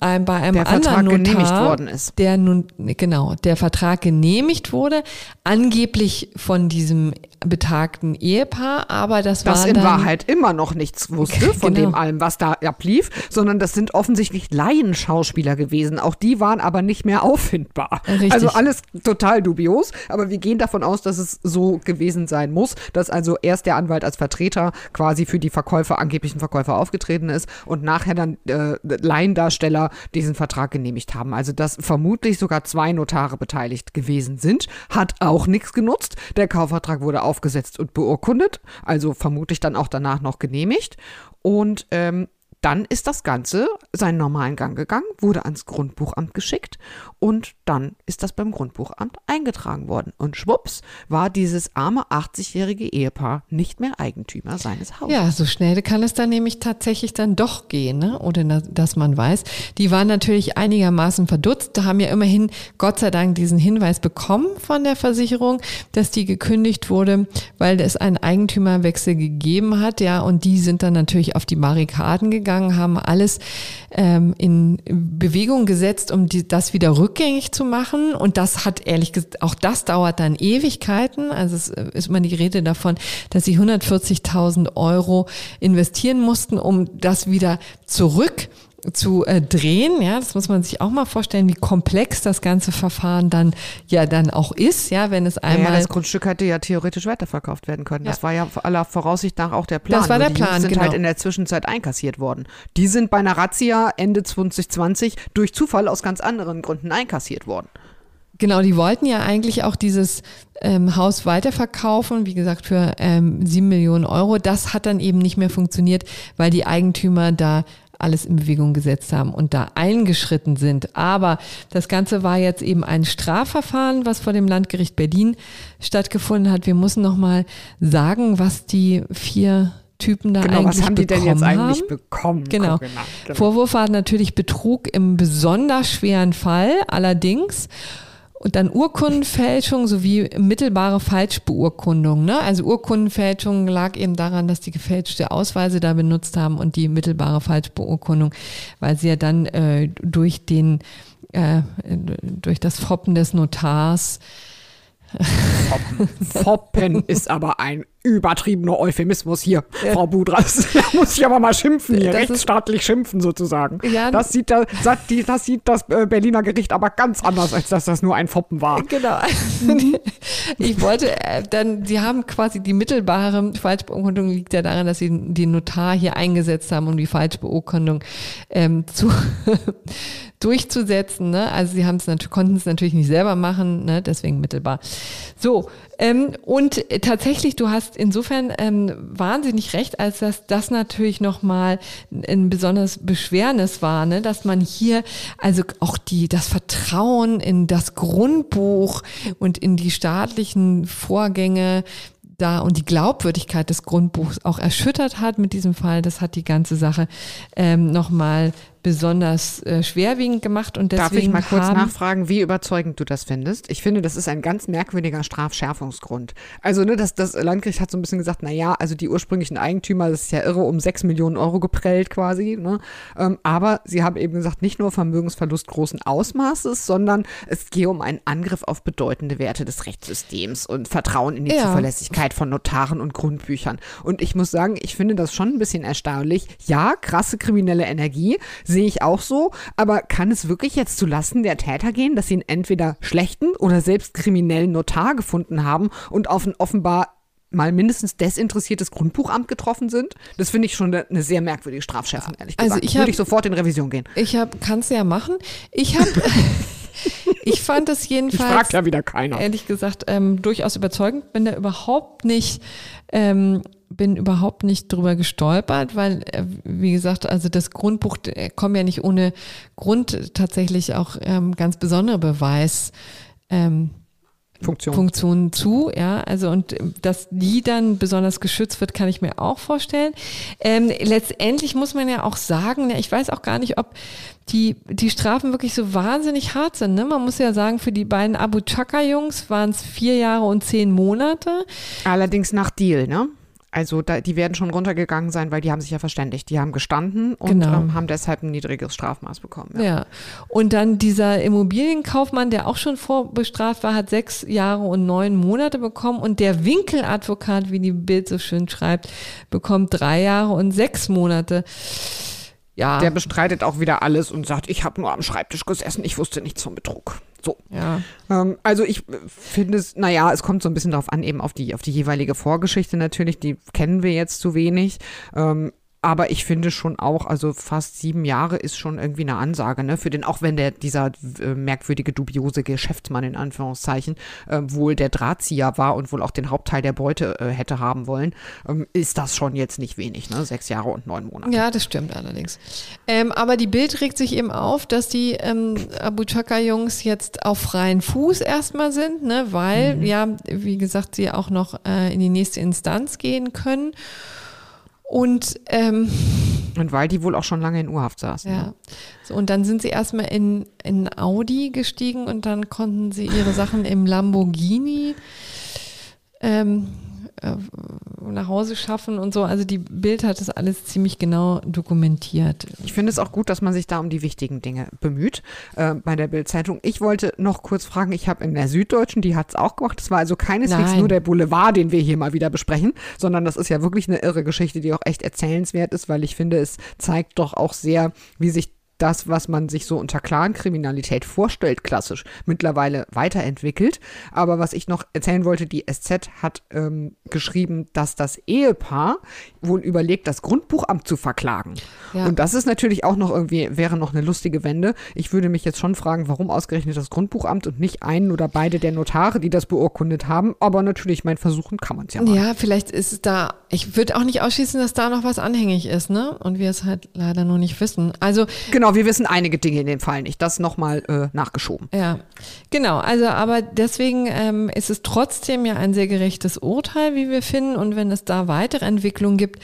Speaker 1: äh, bei einem der anderen Vertrag Notar, genehmigt worden ist. Der nun genau, der Vertrag genehmigt wurde, angeblich von diesem betagten Ehepaar, aber das,
Speaker 2: das
Speaker 1: war
Speaker 2: in dann, Wahrheit immer noch nichts wusste von genau. dem allem, was da ablief, sondern das sind offensichtlich Laienschauspieler gewesen. Auch die waren aber nicht mehr auffindbar. Richtig. Also alles total dubios, aber wir gehen davon aus, dass es so gewesen sein muss, dass also erst der Anwalt als Vertreter quasi für die Verkäufer, angeblichen Verkäufer aufgetreten ist und nachher dann äh, Laiendarsteller diesen Vertrag genehmigt haben. Also dass vermutlich sogar zwei Notare beteiligt gewesen sind, hat auch nichts genutzt. Der Kaufvertrag wurde auf aufgesetzt und beurkundet, also vermutlich dann auch danach noch genehmigt. Und ähm, dann ist das Ganze seinen normalen Gang gegangen, wurde ans Grundbuchamt geschickt und dann ist das beim Grundbuchamt eingetragen worden. Und schwupps war dieses arme 80-jährige Ehepaar nicht mehr Eigentümer seines Hauses.
Speaker 1: Ja, so schnell kann es dann nämlich tatsächlich dann doch gehen, ne? oder dass man weiß. Die waren natürlich einigermaßen verdutzt, haben ja immerhin Gott sei Dank diesen Hinweis bekommen von der Versicherung, dass die gekündigt wurde, weil es einen Eigentümerwechsel gegeben hat, ja, und die sind dann natürlich auf die Barrikaden gegangen gegangen, haben alles ähm, in Bewegung gesetzt, um die, das wieder rückgängig zu machen. Und das hat ehrlich gesagt, auch das dauert dann Ewigkeiten. Also es ist immer die Rede davon, dass sie 140.000 Euro investieren mussten, um das wieder zurück zu äh, drehen. Ja, das muss man sich auch mal vorstellen, wie komplex das ganze Verfahren dann ja dann auch ist. Ja, wenn es einmal. Ja,
Speaker 2: das Grundstück hätte ja theoretisch weiterverkauft werden können. Ja. Das war ja aller Voraussicht nach auch der Plan.
Speaker 1: Das war der Plan.
Speaker 2: Die sind
Speaker 1: genau.
Speaker 2: halt in der Zwischenzeit einkassiert worden. Die sind bei einer Razzia Ende 2020 durch Zufall aus ganz anderen Gründen einkassiert worden.
Speaker 1: Genau, die wollten ja eigentlich auch dieses ähm, Haus weiterverkaufen, wie gesagt, für ähm, 7 Millionen Euro. Das hat dann eben nicht mehr funktioniert, weil die Eigentümer da alles in Bewegung gesetzt haben und da eingeschritten sind. Aber das Ganze war jetzt eben ein Strafverfahren, was vor dem Landgericht Berlin stattgefunden hat. Wir müssen noch mal sagen, was die vier Typen da genau, eigentlich was haben die denn jetzt eigentlich haben.
Speaker 2: bekommen?
Speaker 1: Genau. genau. Vorwurf war natürlich Betrug im besonders schweren Fall, allerdings. Und dann Urkundenfälschung sowie mittelbare Falschbeurkundung. Ne? Also Urkundenfälschung lag eben daran, dass die gefälschte Ausweise da benutzt haben und die mittelbare Falschbeurkundung, weil sie ja dann äh, durch den äh, durch das Foppen des Notars
Speaker 2: Foppen. Foppen ist aber ein übertriebener Euphemismus hier, ja. Frau Budras. Da muss ich aber mal schimpfen hier, das rechtsstaatlich schimpfen sozusagen. Ja, das, sieht das, das sieht das äh, Berliner Gericht aber ganz anders, als dass das nur ein Foppen war.
Speaker 1: Genau. ich wollte äh, dann, Sie haben quasi die mittelbare Falschbeurkundung liegt ja daran, dass Sie den Notar hier eingesetzt haben, um die Falschbeurkundung ähm, zu durchzusetzen. Ne? Also Sie haben es natürlich, konnten es natürlich nicht selber machen, ne? deswegen mittelbar. So, ähm, und tatsächlich, du hast insofern ähm, wahnsinnig recht, als dass das natürlich nochmal ein besonders Beschwernis war, ne? dass man hier also auch die, das Vertrauen in das Grundbuch und in die staatlichen Vorgänge da und die Glaubwürdigkeit des Grundbuchs auch erschüttert hat mit diesem Fall. Das hat die ganze Sache ähm, nochmal besonders äh, schwerwiegend gemacht und deswegen
Speaker 2: Darf ich mal kurz nachfragen, wie überzeugend du das findest? Ich finde, das ist ein ganz merkwürdiger Strafschärfungsgrund. Also, ne, das, das Landgericht hat so ein bisschen gesagt, na ja, also die ursprünglichen Eigentümer, das ist ja irre, um sechs Millionen Euro geprellt quasi, ne? Ähm, aber sie haben eben gesagt, nicht nur Vermögensverlust großen Ausmaßes, sondern es gehe um einen Angriff auf bedeutende Werte des Rechtssystems und Vertrauen in die
Speaker 1: Ja.
Speaker 2: Zuverlässigkeit von Notaren und Grundbüchern. Und ich muss sagen, ich finde das schon ein bisschen erstaunlich. Ja, krasse kriminelle Energie, sehe ich auch so, aber kann es wirklich jetzt zu Lasten der Täter gehen, dass sie einen entweder schlechten oder selbst kriminellen Notar gefunden haben und auf ein offenbar mal mindestens desinteressiertes Grundbuchamt getroffen sind? Das finde ich schon eine, sehr merkwürdige Strafschärfung, ehrlich
Speaker 1: Also
Speaker 2: gesagt.
Speaker 1: ich
Speaker 2: Würde
Speaker 1: hab-
Speaker 2: ich sofort in Revision gehen.
Speaker 1: Ich habe, kannst du ja machen. Ich habe, ich fand es jedenfalls,
Speaker 2: ja wieder keiner.
Speaker 1: ehrlich gesagt, ähm, durchaus überzeugend. Bin da überhaupt nicht, ähm, bin überhaupt nicht drüber gestolpert, weil, äh, wie gesagt, also das Grundbuch äh, kommen ja nicht ohne Grund tatsächlich auch ähm, ganz besondere Beweis. Ähm,
Speaker 2: Funktion.
Speaker 1: Funktionen zu, ja, also und ähm, dass die dann besonders geschützt wird, kann ich mir auch vorstellen. Ähm, letztendlich muss man ja auch sagen, ne, ich weiß auch gar nicht, ob die, die Strafen wirklich so wahnsinnig hart sind. Ne? Man muss ja sagen, für die beiden Abu Chaka-Jungs waren es vier Jahre und zehn Monate.
Speaker 2: Allerdings nach Deal, ne? Also da, die werden schon runtergegangen sein, weil die haben sich ja verständigt. Die haben gestanden und
Speaker 1: Genau.
Speaker 2: ähm, haben deshalb ein niedrigeres Strafmaß bekommen.
Speaker 1: Ja.
Speaker 2: Ja.
Speaker 1: Und dann dieser Immobilienkaufmann, der auch schon vorbestraft war, hat sechs Jahre und neun Monate bekommen. Und der Winkeladvokat, wie die Bild so schön schreibt, bekommt drei Jahre und sechs Monate. Ja.
Speaker 2: Der bestreitet auch wieder alles und sagt, ich habe nur am Schreibtisch gesessen, ich wusste nichts vom Betrug. So.
Speaker 1: ja.
Speaker 2: Ähm, also ich finde es, naja, es kommt so ein bisschen darauf an, eben auf die, auf die jeweilige Vorgeschichte natürlich, die kennen wir jetzt zu wenig. Ähm, aber ich finde schon auch, also fast sieben Jahre ist schon irgendwie eine Ansage, ne? Für den, auch wenn der, dieser äh, merkwürdige, dubiose Geschäftsmann in Anführungszeichen äh, wohl der Drahtzieher war und wohl auch den Hauptteil der Beute äh, hätte haben wollen, ähm, ist das schon jetzt nicht wenig, ne? Sechs Jahre und neun Monate.
Speaker 1: Ja, das stimmt allerdings. Ähm, aber die Bild regt sich eben auf, dass die ähm, Abu Chaka-Jungs jetzt auf freien Fuß erstmal sind, ne, weil, ja, wie gesagt, sie auch noch äh, in die nächste Instanz gehen können. Und ähm,
Speaker 2: Und weil die wohl auch schon lange in Urhaft saßen.
Speaker 1: ja,
Speaker 2: Ne?
Speaker 1: so, und dann sind sie erstmal in, in Audi gestiegen und dann konnten sie ihre Sachen im Lamborghini ähm, äh, nach Hause schaffen und so. Also die Bild hat das alles ziemlich genau dokumentiert.
Speaker 2: Ich finde es auch gut, dass man sich da um die wichtigen Dinge bemüht äh, bei der Bild-Zeitung. Ich wollte noch kurz fragen, ich habe in der Süddeutschen, die hat es auch gemacht, das war also keineswegs
Speaker 1: Nein.
Speaker 2: nur der Boulevard, den wir hier mal wieder besprechen, sondern das ist ja wirklich eine irre Geschichte, die auch echt erzählenswert ist, weil ich finde, es zeigt doch auch sehr, wie sich das, was man sich so unter Clan-Kriminalität vorstellt, klassisch, mittlerweile weiterentwickelt. Aber was ich noch erzählen wollte, die SZ hat ähm, geschrieben, dass das Ehepaar wohl überlegt, das Grundbuchamt zu verklagen.
Speaker 1: Ja.
Speaker 2: Und das ist natürlich auch noch irgendwie, wäre noch eine lustige Wende. Ich würde mich jetzt schon fragen, warum ausgerechnet das Grundbuchamt und nicht einen oder beide der Notare, die das beurkundet haben. Aber natürlich, mein Versuchen kann man es ja mal.
Speaker 1: Ja, vielleicht ist es da, ich würde auch nicht ausschließen, dass da noch was anhängig ist, ne? Und wir es halt leider nur nicht wissen. Also,
Speaker 2: Genau, wir wissen einige Dinge in dem Fall nicht. Das nochmal äh, nachgeschoben.
Speaker 1: ja, genau. Also, aber deswegen ähm, ist es trotzdem ja ein sehr gerechtes Urteil, wie wir finden. Und wenn es da weitere Entwicklungen gibt,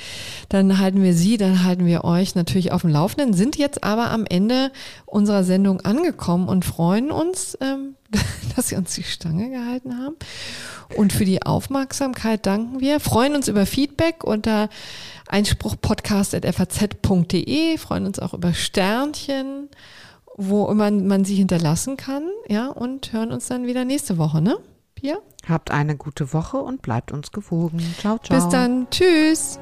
Speaker 1: dann halten wir Sie, dann halten wir euch natürlich auf dem Laufenden, sind jetzt aber am Ende unserer Sendung angekommen und freuen uns, ähm, dass Sie uns die Stange gehalten haben. Und für die Aufmerksamkeit danken wir. Freuen uns über Feedback unter einspruchpodcast.faz.de, freuen uns auch über Sternchen, wo immer man sie hinterlassen kann, ja, und hören uns dann wieder nächste Woche, ne? Pia?
Speaker 2: Habt eine gute Woche und bleibt uns gewogen. Ciao, ciao.
Speaker 1: Bis dann. Tschüss.